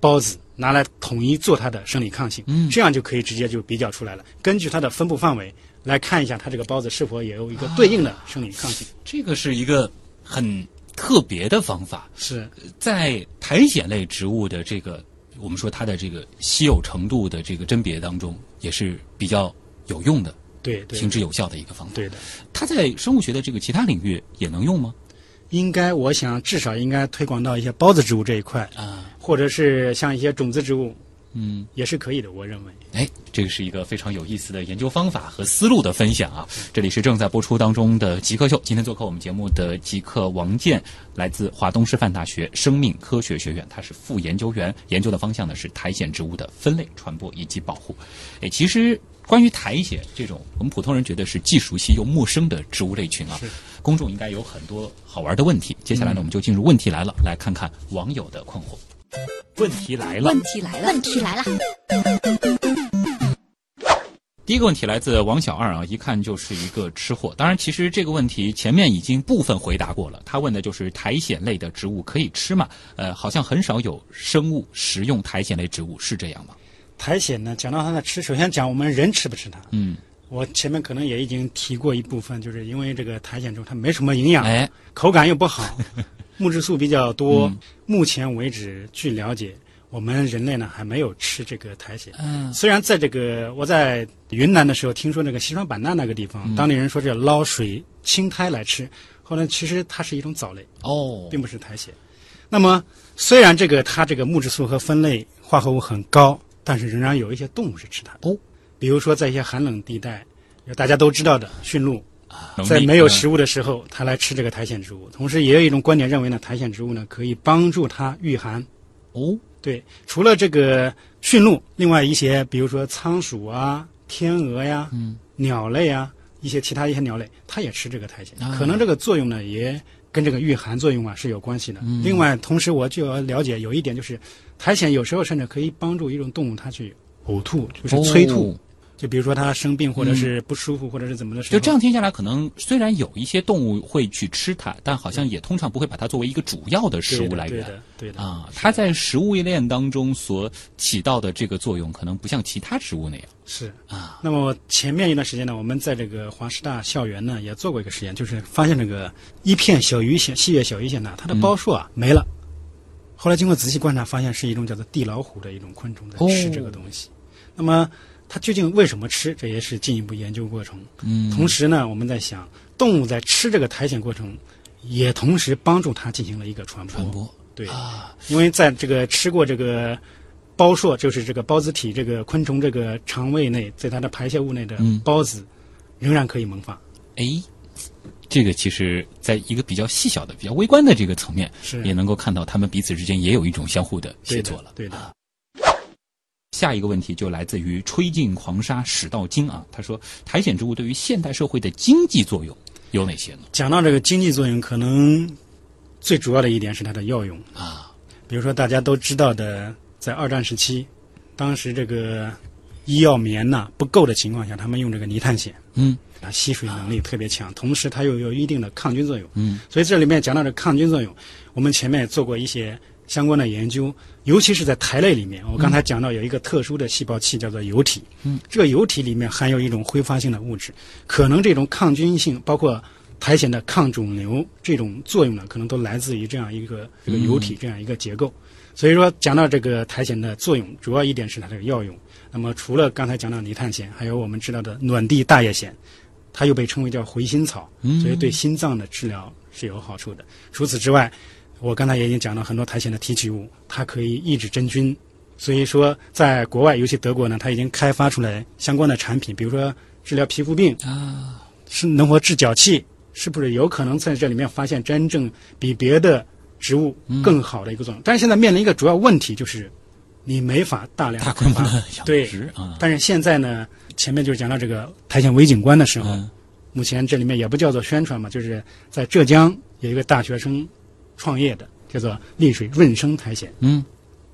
S1: 孢子拿来统一做它的生理抗性，
S2: 嗯
S1: 这样就可以直接就比较出来了。根据它的分布范围来看一下，它这个孢子是否也有一个对应的生理抗性。
S2: 这个是一个很特别的方法，
S1: 是
S2: 在苔藓类植物的这个我们说它的这个稀有程度的这个甄别当中，也是比较有用的、
S1: 对对
S2: 行之有效的一个方法。
S1: 对的。
S2: 它在生物学的这个其他领域也能用吗？
S1: 应该，我想至少应该推广到一些孢子植物这一块，
S2: 啊，
S1: 或者是像一些种子植物，
S2: 嗯，
S1: 也是可以的。我认为，
S2: 哎，这个是一个非常有意思的研究方法和思路的分享啊！这里是正在播出当中的极客秀，今天做客我们节目的极客王健，来自华东师范大学生命科学学院，他是副研究员，研究的方向呢是苔藓植物的分类、传播以及保护。哎，其实关于苔藓这种我们普通人觉得是既熟悉又陌生的植物类群啊，公众应该有很多好玩的问题。接下来呢，我们就进入问题来了，来看看网友的困惑。问题来了，
S4: 问题来了，
S3: 问题来了，
S2: 第一个问题来自王小二啊，一看就是一个吃货。当然，其实这个问题前面已经部分回答过了。他问的就是苔藓类的植物可以吃吗？呃，好像很少有生物食用苔藓类植物，是这样吗？
S1: 苔藓呢，讲到它的吃，首先讲我们人吃不吃它。
S2: 嗯，
S1: 我前面可能也已经提过一部分，就是因为这个苔藓植物它没什么营养，
S2: 哎，
S1: 口感又不好，木质素比较多。
S2: 嗯
S1: 目前为止，据了解，我们人类呢还没有吃这个苔藓。
S2: 嗯，
S1: 虽然在这个我在云南的时候听说那个西双版纳那个地方，当地人说是捞水青苔来吃，后来其实它是一种藻类，
S2: 哦，
S1: 并不是苔藓。那么虽然这个它这个木质素和酚类化合物很高，但是仍然有一些动物是吃它的。
S2: 哦，
S1: 比如说在一些寒冷地带，大家都知道的驯鹿，在没有
S2: 嗯
S1: 食物的时候，它来吃这个苔藓植物。同时，也有一种观点认为呢，苔藓植物呢可以帮助它御寒。
S2: 哦，
S1: 对，除了这个驯鹿，另外一些，比如说仓鼠啊、天鹅呀、
S2: 嗯
S1: 鸟类啊，一些其他一些鸟类，它也吃这个苔藓。
S2: 啊
S1: 可能这个作用呢，也跟这个御寒作用啊是有关系的。
S2: 嗯
S1: 另外，同时我就要了解有一点，就是苔藓有时候甚至可以帮助一种动物它去呕吐，就是催吐。
S2: 哦
S1: 就比如说它生病或者是不舒服、或者是怎么的时候，
S2: 就这样听下来，可能虽然有一些动物会去吃它，但好像也通常不会把它作为一个主要的食物来源。
S1: 对的，对的，
S2: 啊，它在食物链当中所起到的这个作用，可能不像其他植物那样
S1: 是。
S2: 啊。
S1: 那么前面一段时间呢，我们在这个华师大校园呢也做过一个实验，就是发现这个一片小鱼藓、细叶小鱼藓呢，它的包数啊、没了。后来经过仔细观察，发现是一种叫做地老虎的一种昆虫在吃这个东西。那么它究竟为什么吃？这也是进一步研究过程。
S2: 嗯
S1: 同时呢，我们在想，动物在吃这个苔藓过程，也同时帮助它进行了一个传播。
S2: 传播
S1: 对，
S2: 啊，
S1: 因为在这个吃过这个孢硕，就是这个孢子体这个昆虫这个肠胃内，在它的排泄物内的
S2: 嗯
S1: 孢子，仍然可以萌发。
S2: 哎，这个其实在一个比较细小的、比较微观的这个层面，
S1: 是
S2: 也能够看到他们彼此之间也有一种相互的协作了。
S1: 的对的。
S2: 下一个问题就来自于吹尽狂沙始到金啊，他说苔藓植物对于现代社会的经济作用有哪些呢？
S1: 讲到这个经济作用，可能最主要的一点是它的药用。
S2: 啊，
S1: 比如说大家都知道的，在二战时期，当时这个医药棉呐、不够的情况下，他们用这个泥炭藓，
S2: 嗯。
S1: 它吸水能力特别强，同时它又有一定的抗菌作用。
S2: 嗯，
S1: 所以这里面讲到的抗菌作用，我们前面也做过一些相关的研究，尤其是在苔类里面，我刚才讲到有一个特殊的细胞器叫做油体，
S2: 嗯，
S1: 这个油体里面含有一种挥发性的物质，可能这种抗菌性包括。苔藓的抗肿瘤这种作用呢，可能都来自于这样一个这个油体这样一个结构。所以说，讲到这个苔藓的作用，主要一点是它的药用。那么，除了刚才讲到泥炭藓，还有我们知道的暖地大叶藓，它又被称为叫回心草，所以对心脏的治疗是有好处的。除此之外，我刚才也已经讲了很多苔藓的提取物，它可以抑制真菌。所以说，在国外，尤其德国呢，它已经开发出来相关的产品，比如说治疗皮肤病
S2: 啊，
S1: 是能否治脚气，是不是有可能在这里面发现真正比别的植物更好的一个作用？但是现在面临一个主要问题，就是你没法大量
S2: 大规模的养
S1: 对
S2: 殖啊，
S1: 但是现在呢，前面就是讲到这个苔藓微景观的时候，
S2: 嗯。
S1: 目前这里面也不叫做宣传嘛，就是在浙江有一个大学生创业的，叫做丽水润生苔藓。
S2: 嗯，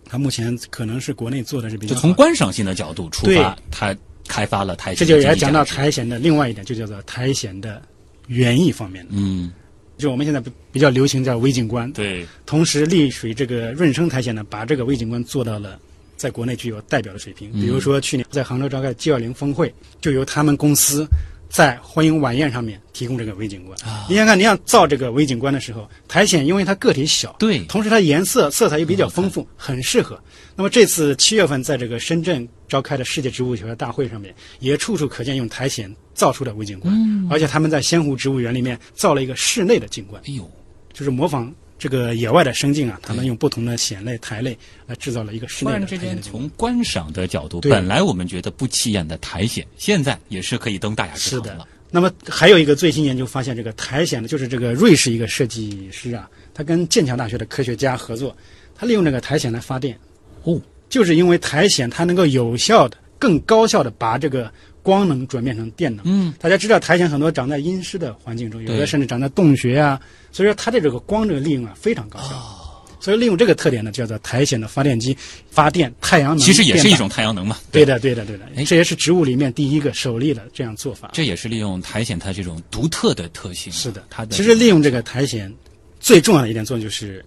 S1: 它目前可能是国内做的是比较就
S2: 从观赏性的角度出发，它开发了苔藓
S1: 这就也讲到苔藓的另外一点，就叫做苔藓的园艺方面的。
S2: 嗯，
S1: 就我们现在比比较流行叫微景观，
S2: 对，
S1: 同时丽水这个润生苔藓呢，把这个微景观做到了在国内具有代表的水平。比如说去年在杭州召开 G 二零峰会，就由他们公司在欢迎晚宴上面提供这个微景观。你想看，你想造这个微景观的时候，苔藓因为它个体小，
S2: 对
S1: 同时它颜色色彩又比较丰富，很适合。那么这次七月份在这个深圳召开的世界植物学大会上面，也处处可见用苔藓造出的微景观，而且他们在仙湖植物园里面造了一个室内的景观。
S2: 哎呦，
S1: 就是模仿这个野外的生境啊，他们用不同的藓类、苔类来制造了一个室
S2: 突
S1: 内的苔
S2: 然之间，
S1: 藓的景观。
S2: 从观赏的角度，本来我们觉得不起眼的苔藓，现在也是可以登大雅之堂了。。
S1: 那么还有一个最新研究发现，这个苔藓呢，就是这个瑞士一个设计师啊，他跟剑桥大学的科学家合作，他利用这个苔藓来发电。
S2: 哦，
S1: 就是因为苔藓它能够有效的、更高效的把这个光能转变成电能。
S2: 嗯，
S1: 大家知道苔藓很多长在阴湿的环境中，有的甚至长在洞穴啊，所以说它的这个光这个利用啊非常高效。
S2: 哦
S1: 所以利用这个特点呢，叫做苔藓的发电机发电太阳能。
S2: 其实也是一种太阳能嘛。
S1: 对的，对的，对的
S2: 哎。
S1: 这也是植物里面第一个首例的这样做法。
S2: 这也是利用苔藓它这种独特的特性。
S1: 是的，
S2: 它的
S1: 其实利用这个苔藓最重要的一点作用就是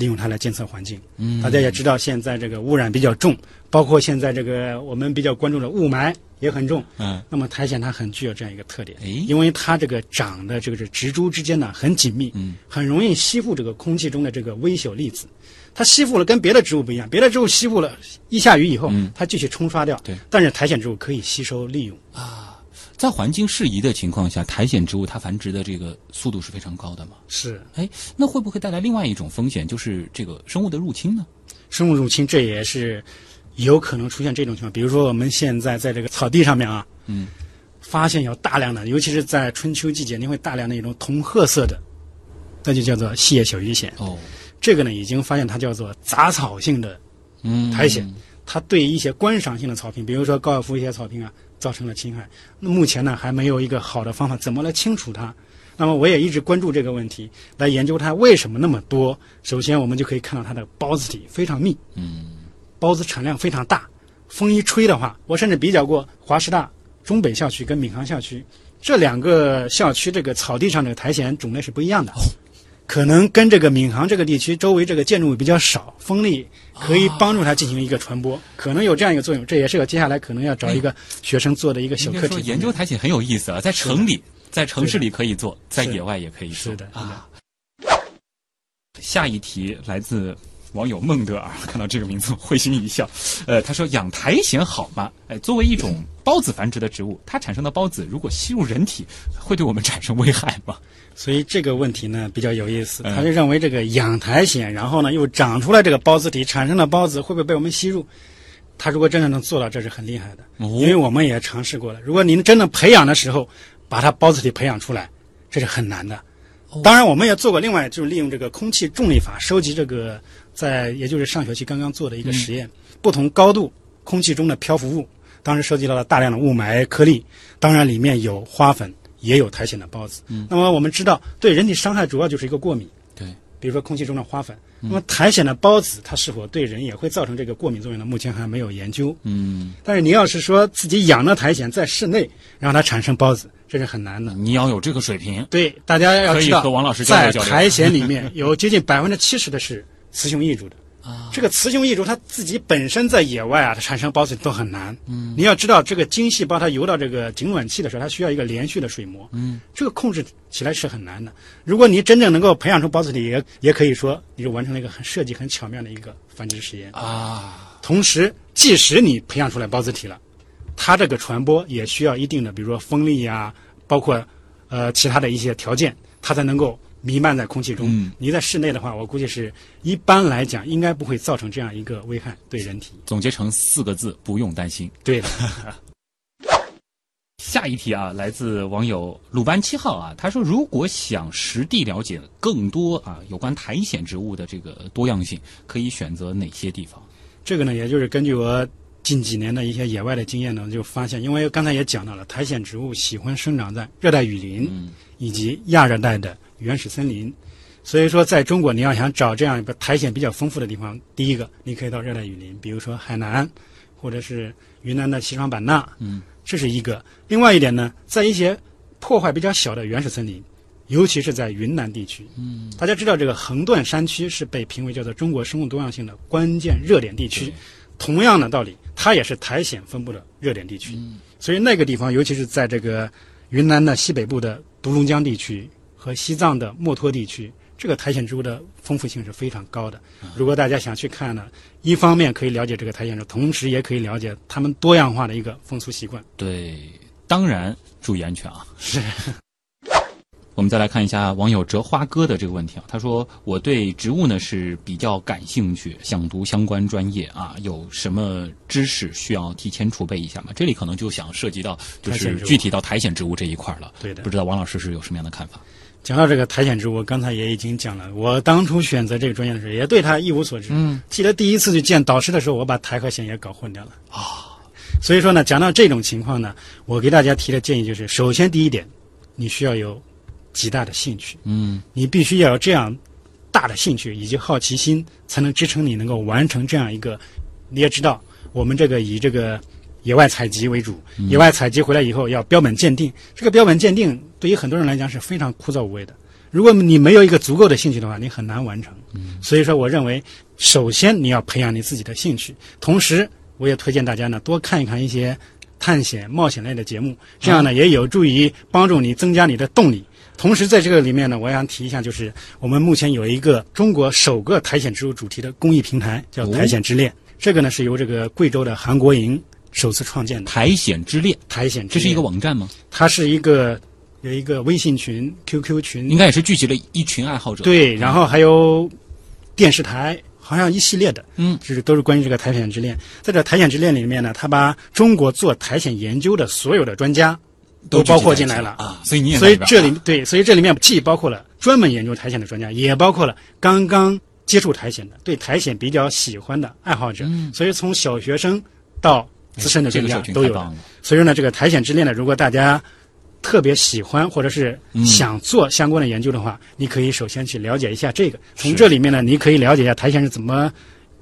S1: 利用它来监测环境。
S2: 嗯
S1: 大家也知道，现在这个污染比较重，包括现在这个我们比较关注的雾霾也很重。
S2: 嗯
S1: 那么苔藓它很具有这样一个特点，
S2: 哎
S1: 因为它这个长的这个是植株之间呢很紧密，
S2: 嗯，
S1: 很容易吸附这个空气中的这个微小粒子。它吸附了跟别的植物不一样，别的植物吸附了一下雨以后，
S2: 嗯
S1: 它继续冲刷掉。
S2: 对，
S1: 但是苔藓植物可以吸收利用。
S2: 在环境适宜的情况下，苔藓植物它繁殖的这个速度是非常高的嘛？
S1: 是
S2: 哎，那会不会带来另外一种风险，就是这个生物的入侵呢？
S1: 生物入侵，这也是有可能出现这种情况。比如说我们现在在这个草地上面啊，
S2: 嗯，
S1: 发现有大量的，尤其是在春秋季节，你会大量的一种铜褐色的，那就叫做细叶小鱼藓。
S2: 哦，
S1: 这个呢，已经发现它叫做杂草性的
S2: 嗯，
S1: 苔藓，它对一些观赏性的草坪，比如说高尔夫一些草坪啊，造成了侵害。那目前呢，还没有一个好的方法，怎么来清除它？那么我也一直关注这个问题，来研究它为什么那么多。首先，我们就可以看到它的孢子体非常密，
S2: 嗯，
S1: 孢子产量非常大。风一吹的话，我甚至比较过华师大中北校区跟闵行校区这两个校区，这个草地上这个苔藓种类是不一样的。可能跟这个闵行这个地区周围这个建筑物比较少，风力可以帮助它进行一个传播，可能有这样一个作用。这也是我接下来可能要找一个学生做的一个小课题。
S2: 研究苔藓很有意思啊，在城里，在城市里可以做，在野外也可以做。
S1: 是的，是的
S2: 啊。下一题来自网友孟德尔，看到这个名字会心一笑。呃，他说养苔藓好吗？哎，作为一种孢子繁殖的植物，它产生的孢子如果吸入人体，会对我们产生危害吗？
S1: 所以这个问题呢比较有意思，
S2: 嗯
S1: 他就认为这个养苔藓，然后呢又长出来这个孢子体，产生的孢子会不会被我们吸入？他如果真的能做到，这是很厉害的，
S2: 哦
S1: 因为我们也尝试过了。如果您真的培养的时候，把它孢子体培养出来，这是很难的。当然，我们也做过另外就是利用这个空气重力法收集这个在也就是上学期刚刚做的一个实验，不同高度空气中的漂浮物，当时收集到了大量的雾霾颗粒，当然里面有花粉，也有苔藓的孢子。那么我们知道，对人体伤害主要就是一个过敏。
S2: 对，
S1: 比如说空气中的花粉，那么苔藓的孢子它是否对人也会造成这个过敏作用呢？目前还没有研究。
S2: 嗯，
S1: 但是你要是说自己养的苔藓在室内让它产生孢子，这是很难的。
S2: 你要有这个水平，
S1: 对，大家要知道，
S2: 可以和王老师交流交流
S1: 在苔藓里面有接近百分之七十的是雌雄异株的。
S2: 啊，
S1: 这个雌雄异株它自己本身在野外啊，它产生孢子都很难。嗯，你要知道，这个精细胞它游到这个颈卵器的时候，它需要一个连续的水膜。
S2: 嗯，
S1: 这个控制起来是很难的。如果你真正能够培养出孢子体，也也可以说你就完成了一个很设计很巧妙的一个繁殖实验。
S2: 啊，
S1: 同时，即使你培养出来孢子体了，它这个传播也需要一定的，比如说风力呀、包括呃其他的一些条件，它才能够弥漫在空气中。
S2: 嗯
S1: 你在室内的话，我估计是一般来讲应该不会造成这样一个危害对人体。
S2: 总结成四个字：不用担心。
S1: 对的，
S2: 下一题啊，来自网友鲁班七号啊，他说，如果想实地了解更多啊有关苔藓植物的这个多样性，可以选择哪些地方？
S1: 这个呢，也就是根据我近几年的一些野外的经验呢，就发现，因为刚才也讲到了，苔藓植物喜欢生长在热带雨林、
S2: 嗯
S1: 以及亚热带的原始森林。所以说，在中国，你要想找这样一个苔藓比较丰富的地方，第一个，你可以到热带雨林，比如说海南，或者是云南的西双版纳，
S2: 嗯，
S1: 这是一个。另外一点呢，在一些破坏比较小的原始森林，尤其是在云南地区，嗯，大家知道这个横断山区是被评为叫做中国生物多样性的关键热点地区。同样的道理，它也是苔藓分布的热点地区。所以那个地方，尤其是在这个云南的西北部的独龙江地区和西藏的墨脱地区，这个苔藓植物的丰富性是非常高的。如果大家想去看呢，一方面可以了解这个苔藓植物，同时也可以了解它们多样化的一个风俗习惯。
S2: 对，当然注意安全啊。是。我们再来看一下网友折花哥的这个问题啊，他说：“我对植物呢是比较感兴趣，想读相关专业啊，有什么知识需要提前储备一下吗？”这里可能就想涉及到就是具体到苔藓植物这一块了。
S1: 对的
S2: 不知道王老师是有什么样的看法？
S1: 讲到这个苔藓植物，刚才也已经讲了。我当初选择这个专业的时候，也对它一无所知。
S2: 嗯，
S1: 记得第一次去见导师的时候，我把苔和藓也搞混掉了啊。所以说呢，讲到这种情况呢，我给大家提的建议就是：首先第一点，你需要有极大的兴趣，
S2: 嗯
S1: 你必须要有这样大的兴趣以及好奇心，才能支撑你能够完成这样一个。你也知道，我们这个以这个野外采集为主，野外采集回来以后要标本鉴定。这个标本鉴定对于很多人来讲是非常枯燥无味的。如果你没有一个足够的兴趣的话，你很难完成。所以说，我认为首先你要培养你自己的兴趣，同时我也推荐大家呢多看一看一些探险、冒险类的节目，这样呢也有助于帮助你增加你的动力。同时，在这个里面呢，我想提一下，就是我们目前有一个中国首个苔藓植物主题的公益平台，叫
S2: 哦
S1: 苔藓之恋。这个呢是由这个贵州的韩国营首次创建的
S2: 苔藓之恋，
S1: 苔藓。
S2: 这是一个网站吗？
S1: 它是一个有一个微信群、QQ 群，
S2: 应该也是聚集了一群爱好者。
S1: 对，然后还有电视台，好像一系列的，
S2: 嗯
S1: 就是都是关于这个苔藓之恋。在这苔藓之恋里面呢，他把中国做苔藓研究的所有的专家都包括进来了。
S2: 啊，所以你也
S1: 所以这里对，所以这里面既包括了专门研究苔藓的专家，也包括了刚刚接触苔藓的、对苔藓比较喜欢的爱好者。
S2: 嗯
S1: 所以从小学生到资深的专家都有的。所以说呢，这个苔藓之恋呢，如果大家特别喜欢或者是
S2: 嗯
S1: 想做相关的研究的话，你可以首先去了解一下这个。从这里面呢，你可以了解一下苔藓是怎么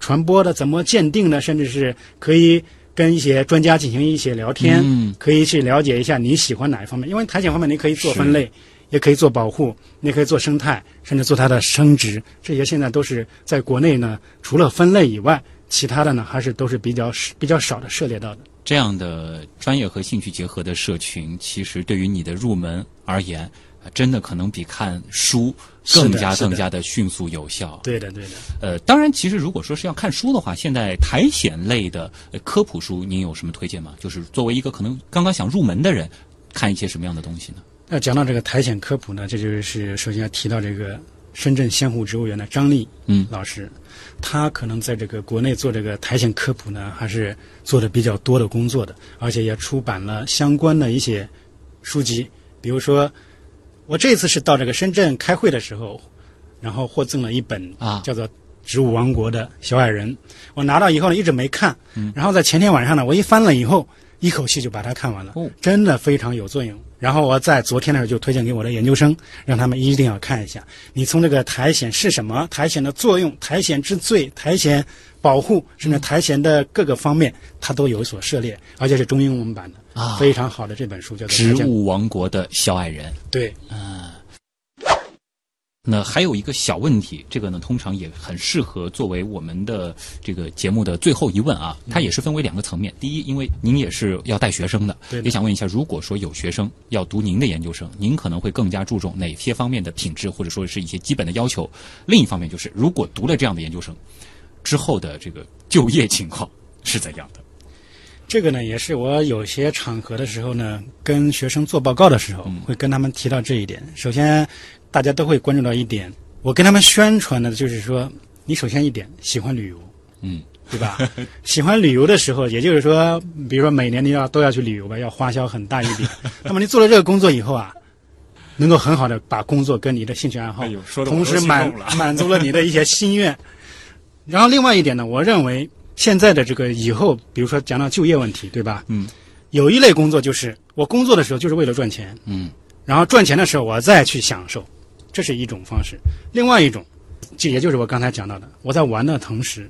S1: 传播的，怎么鉴定的，甚至是可以跟一些专家进行一些聊天，
S2: 嗯
S1: 可以去了解一下你喜欢哪一方面。因为苔藓方面，你可以做分类，也可以做保护，你也可以做生态，甚至做它的生殖，这些现在都是在国内呢，除了分类以外，其他的呢还是都是比较比较少的涉猎到的。
S2: 这样的专业和兴趣结合的社群，其实对于你的入门而言，啊真的可能比看书更加更加的迅速有效。
S1: 对的，对的。
S2: 呃，当然，其实如果说是要看书的话，现在苔藓类的呃科普书，您有什么推荐吗？就是作为一个可能刚刚想入门的人，看一些什么样的东西呢？
S1: 那讲到这个苔藓科普呢，这就是首先要提到这个深圳仙湖植物园的张丽
S2: 嗯。
S1: 老师，他可能在这个国内做这个苔藓科普呢，还是做的比较多的工作的，而且也出版了相关的一些书籍，比如说我这次是到这个深圳开会的时候，然后获赠了一本
S2: 啊。
S1: 叫做《植物王国的小矮人》，我拿到以后呢一直没看，然后在前天晚上呢我一翻了以后，一口气就把它看完了，
S2: 哦。
S1: 真的非常有作用。然后我在昨天的时候就推荐给我的研究生，让他们一定要看一下。你从这个苔藓是什么，苔藓的作用，苔藓之最，苔藓保护，甚至苔藓的各个方面，它都有所涉猎，而且是中英文版的，
S2: 啊
S1: 非常好的这本书叫做《
S2: 植物王国的小矮人。
S1: 对，
S2: 那还有一个小问题，这个呢，通常也很适合作为我们的这个节目的最后一问啊。它也是分为两个层面。第一，因为您也是要带学生的，
S1: 对的
S2: 也想问一下，如果说有学生要读您的研究生，您可能会更加注重哪些方面的品质，或者说是一些基本的要求？另一方面就是，如果读了这样的研究生之后的这个就业情况是怎样的？
S1: 这个呢，也是我有些场合的时候呢，跟学生做报告的时候，
S2: 嗯
S1: 会跟他们提到这一点。首先，大家都会关注到一点，我跟他们宣传的就是说，你首先一点喜欢旅游，
S2: 嗯，
S1: 对吧？喜欢旅游的时候，也就是说，比如说每年你要都要去旅游吧，要花销很大一笔。那么你做了这个工作以后啊，能够很好的把工作跟你的兴趣爱好，同时满满足了你的一些心愿。然后另外一点呢，我认为现在的这个以后，比如说讲到就业问题，对吧？
S2: 嗯，
S1: 有一类工作就是我工作的时候就是为了赚钱，
S2: 嗯，
S1: 然后赚钱的时候我再去享受，这是一种方式。另外一种，就也就是我刚才讲到的，我在玩的同时，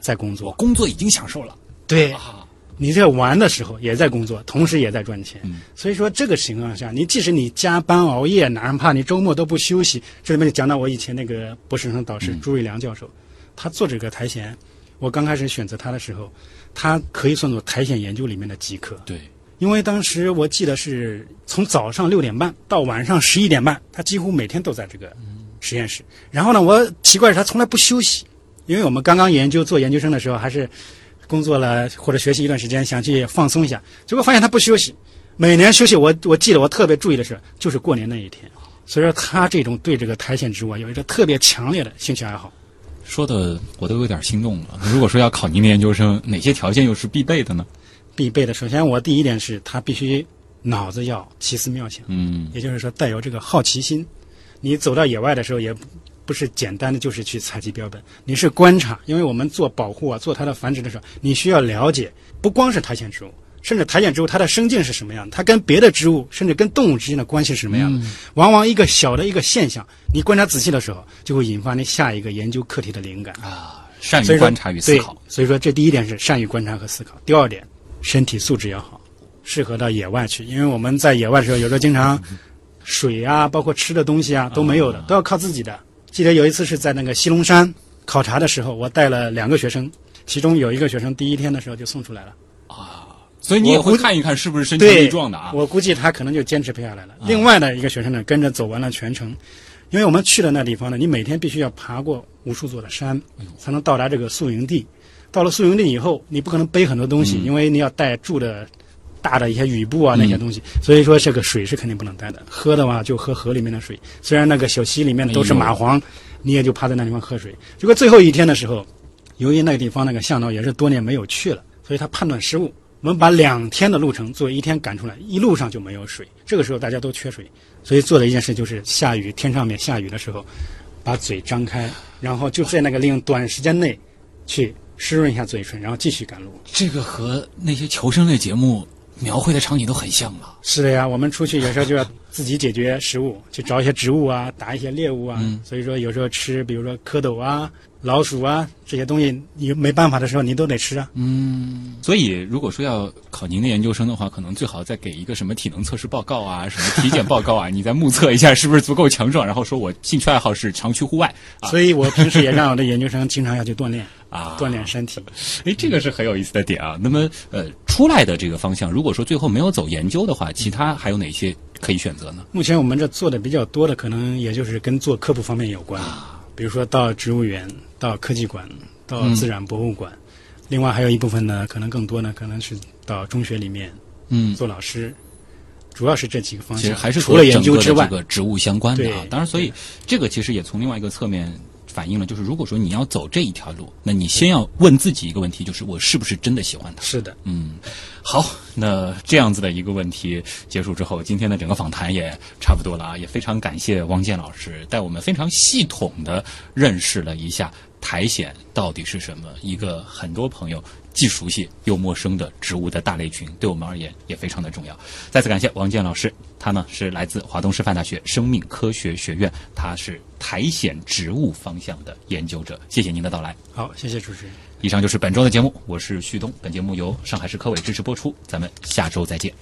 S1: 在工
S2: 我
S1: 作。
S2: 工作已经享受了
S1: 对，
S2: 啊，
S1: 你在玩的时候也在工作，同时也在赚钱。
S2: 嗯
S1: 所以说这个情况下，你即使你加班熬夜，哪怕你周末都不休息，这里面就讲到我以前那个博士生导师
S2: 嗯
S1: 朱瑞良教授，他做这个苔藓，我刚开始选择他的时候，他可以算作苔藓研究里面的极客。
S2: 对，
S1: 因为当时我记得是从早上六点半到晚上十一点半，他几乎每天都在这个实验室。然后呢，我奇怪是他从来不休息，因为我们刚刚研究做研究生的时候，还是工作了或者学习一段时间，想去放松一下，结果发现他不休息。每年休息我，我记得我特别注意的是，就是过年那一天。所以说，他这种对这个苔藓植物啊有一个特别强烈的兴趣爱好。
S2: 说的我都有点心动了。如果说要考您的研究生，哪些条件又是必备的呢？
S1: 必备的，首先我第一点是他必须脑子要奇思妙想。
S2: 嗯
S1: 也就是说带有这个好奇心。你走到野外的时候，也不不是简单的就是去采集标本，你是观察，因为我们做保护啊，做它的繁殖的时候，你需要了解，不光是苔藓植物，甚至苔藓植物它的生境是什么样，它跟别的植物甚至跟动物之间的关系是什么样的。往往一个小的一个现象，你观察仔细的时候，就会引发你下一个研究课题的灵感。
S2: 啊，善于观察与思考。
S1: 对所以说，这第一点是善于观察和思考。第二点，身体素质要好，适合到野外去。因为我们在野外的时候，有时候经常水啊，包括吃的东西啊都没有的，都要靠自己的。记得有一次是在那个西龙山考察的时候，我带了两个学生，其中有一个学生第一天的时候就送出来了。
S2: 所以你也会看一看是不是身强
S1: 对
S2: 力壮的啊？
S1: 我估计他可能就坚持不下来了。另外的一个学生呢，跟着走完了全程，因为我们去的那地方呢，你每天必须要爬过无数座的山，才能到达这个宿营地。到了宿营地以后，你不可能背很多东西，因为你要带住的大的一些雨布啊那些东西，所以说这个水是肯定不能带的。喝的话就喝河里面的水，虽然那个小溪里面都是蚂蟥，你也就趴在那地方喝水。结果最后一天的时候，由于那个地方那个向导也是多年没有去了，所以他判断失误。我们把两天的路程作为一天赶出来，一路上就没有水。这个时候大家都缺水，所以做的一件事就是下雨，天上面下雨的时候，把嘴张开，然后就在那个利用短时间内去湿润一下嘴唇，然后继续赶路。
S2: 这个和那些求生类节目描绘的场景都很像了。
S1: 是的呀，我们出去有时候就要自己解决食物，去找一些植物啊，打一些猎物啊。
S2: 嗯
S1: 所以说有时候吃，比如说蝌蚪啊、老鼠啊这些东西，你没办法的时候你都得吃啊。
S2: 嗯所以，如果说要考您的研究生的话，可能最好再给一个什么体能测试报告啊，什么体检报告啊，你再目测一下是不是足够强壮，然后说我兴趣爱好是常去户外啊
S1: 所以我平时也让我的研究生经常要去锻炼，
S2: 啊，
S1: 锻炼身体。
S2: 哎，这个是很有意思的点啊。那么，呃，出来的这个方向，如果说最后没有走研究的话，其他还有哪些可以选择呢？
S1: 目前我们这做的比较多的，可能也就是跟做科普方面有关，啊比如说到植物园、到科技馆、到自然博物馆。另外还有一部分呢，可能更多呢，可能是到中学里面
S2: 嗯，
S1: 做老师，主要是这几个方向。
S2: 其实还是
S1: 除了研究之外
S2: 这，个植物相关的啊。当然，所以这个其实也从另外一个侧面反映了，就是如果说你要走这一条路，那你先要问自己一个问题，就是我是不是真的喜欢它？
S1: 是的，
S2: 嗯，好，那这样子的一个问题结束之后，今天的整个访谈也差不多了啊，也非常感谢汪建老师带我们非常系统的认识了一下苔藓到底是什么，一个很多朋友既熟悉又陌生的植物的大类群，对我们而言也非常的重要。再次感谢王健老师，他呢是来自华东师范大学生命科学学院，他是苔藓植物方向的研究者。谢谢您的到来。
S1: 好，谢谢主持人。
S2: 以上就是本周的节目，我是旭东。本节目由上海市科委支持播出，咱们下周再见。